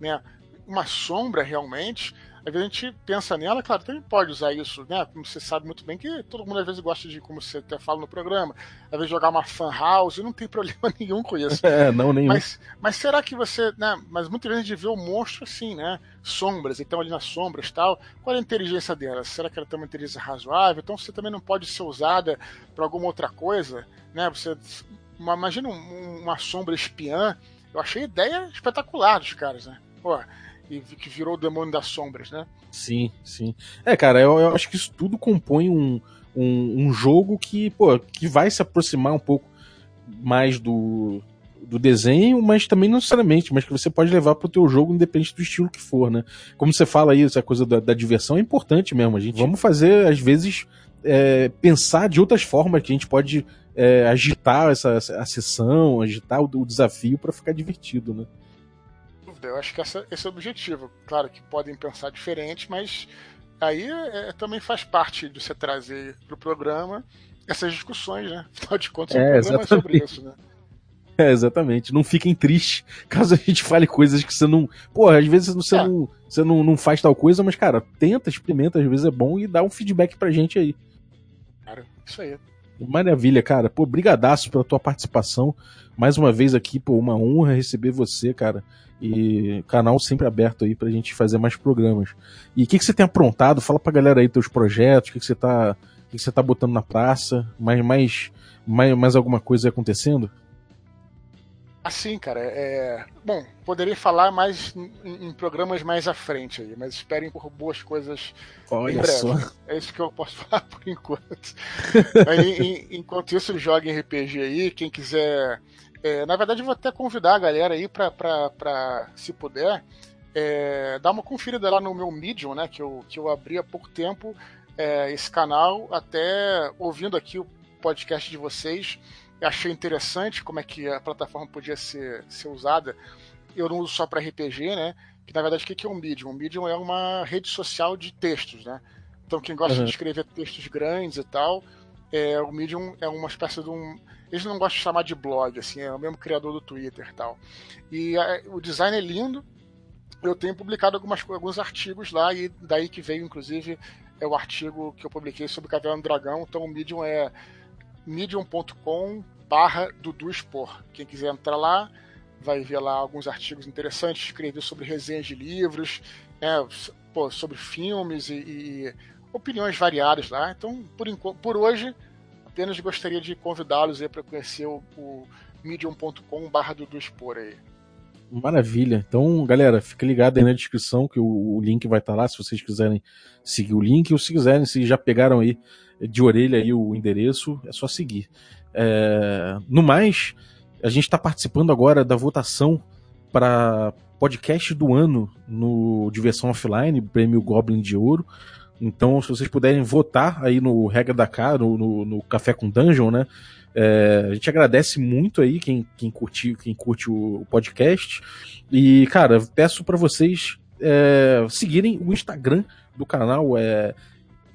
né? Uma sombra realmente vezes a gente pensa nela, claro, também pode usar isso, né? Como você sabe muito bem, que todo mundo às vezes gosta de, como você até fala no programa, às vezes jogar uma fan house, não tem problema nenhum com isso. É, não nenhum. Mas, mas será que você, né? Mas muitas vezes a gente vê o monstro assim, né? Sombras, então ali nas sombras tal. Qual é a inteligência dela? Será que ela tem uma inteligência razoável? Então você também não pode ser usada para alguma outra coisa, né? Você imagina um, uma sombra espiã. Eu achei a ideia espetacular dos caras, né? Pô, e que virou o demônio das sombras, né? Sim, sim. É, cara, eu, eu acho que isso tudo compõe um, um, um, jogo que, pô, que vai se aproximar um pouco mais do, do desenho, mas também não necessariamente, mas que você pode levar pro teu jogo independente do estilo que for, né? Como você fala aí, essa coisa da, da diversão é importante mesmo, a gente. Vamos fazer, às vezes, é, pensar de outras formas que a gente pode é, agitar essa, a sessão, agitar o, o desafio para ficar divertido, né? Eu acho que essa, esse é o objetivo. Claro que podem pensar diferente, mas aí é, também faz parte de você trazer para o programa essas discussões, né? Afinal de contas, é, o programa exatamente. é sobre isso, né? É, exatamente. Não fiquem tristes caso a gente fale coisas que você não. Pô, às vezes você, é. não, você não, não faz tal coisa, mas, cara, tenta, experimenta, às vezes é bom e dá um feedback pra gente aí. Cara, isso aí. Maravilha, cara. Pô, brigadaço pela tua participação. Mais uma vez aqui, pô, uma honra receber você, cara. E canal sempre aberto aí pra gente fazer mais programas. E o que, que você tem aprontado? Fala pra galera aí teus projetos, o que, que você tá. O que, que você tá botando na praça? Mais, mais, mais, mais alguma coisa acontecendo? Assim, cara, é. Bom, poderia falar mais em, em, programas mais à frente aí, mas esperem por boas coisas Olha em breve. Só. É isso que eu posso falar por enquanto. aí, em, enquanto isso, joguem RPG aí. Quem quiser É, na verdade, eu vou até convidar a galera aí para, se puder, é, dar uma conferida lá no meu Medium, né? Que eu, que eu abri há pouco tempo é, esse canal, até ouvindo aqui o podcast de vocês. Achei interessante como é que a plataforma podia ser, ser usada. Eu não uso só para RPG, né? Que na verdade o que é um Medium? O Medium é uma rede social de textos, né? Então quem gosta uhum. de escrever textos grandes e tal, é, o Medium é uma espécie de um. Eles não gostam de chamar de blog, assim, é o mesmo criador do Twitter e tal. E a, o design é lindo. Eu tenho publicado algumas, alguns artigos lá, e daí que veio, inclusive, é o artigo que eu publiquei sobre Caverna do Dragão. Então o Medium é medium.com barra Dudu Expor. Quem quiser entrar lá, vai ver lá alguns artigos interessantes, escrevi sobre resenhas de livros, né, pô, sobre filmes e, e, opiniões variadas lá. Então, por, por hoje, apenas gostaria de convidá-los para conhecer o, o medium.com barra Dudu Expor aí. Maravilha. Então, galera, fica ligado aí na descrição que o, o link vai estar tá lá se vocês quiserem seguir o link ou se quiserem, se já pegaram aí de orelha aí o endereço, é só seguir. É... No mais, a gente está participando agora da votação para podcast do ano no Diversão Offline, prêmio Goblin de Ouro. Então, se vocês puderem votar aí no Regra da Cara, no, no, no Café com Dungeon, né? É, a gente agradece muito aí quem, quem, curte, quem curte o, o podcast. E, cara, peço para vocês é, seguirem o Instagram do canal, é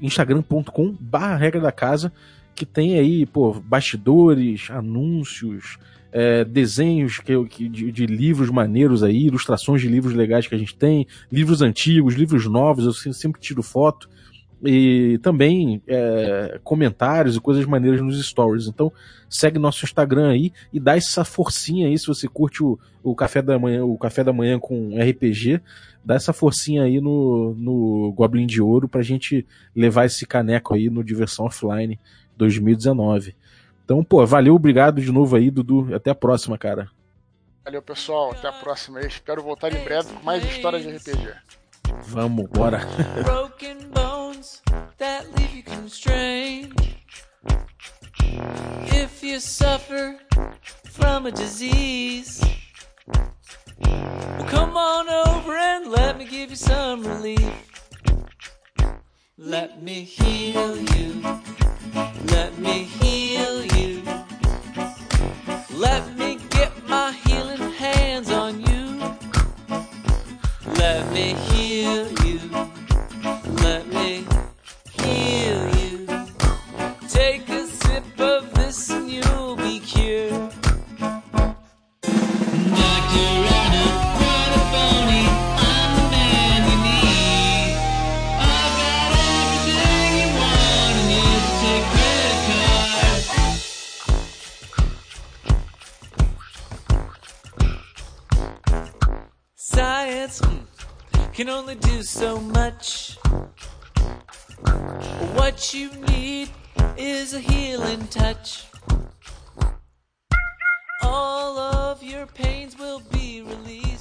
instagram.com barra regra da casa, que tem aí, pô, bastidores, anúncios, é, desenhos que, que de, de, livros maneiros aí, ilustrações de livros legais que a gente tem, livros antigos, livros novos, eu sempre tiro foto e também é, comentários e coisas maneiras nos stories. Então segue nosso Instagram aí e dá essa forcinha aí se você curte o, o café da manhã, o café da manhã com RPG, dá essa forcinha aí no, no Goblin de Ouro pra gente levar esse caneco aí no Diversão Offline 2019. Então, pô, valeu, obrigado de novo aí, Dudu. Até a próxima, cara. Valeu, pessoal. Até a próxima. espero voltar em breve com mais histórias de RPG. Vamos, bora. bones that leave you constrained. If you suffer from a disease, well, come on over and let me give you some relief. Let me heal you. Let me heal you. Let me get my healing hands on you. Let me heal you. Let me can only do so much. What you need is a healing touch. All of your pains will be relieved.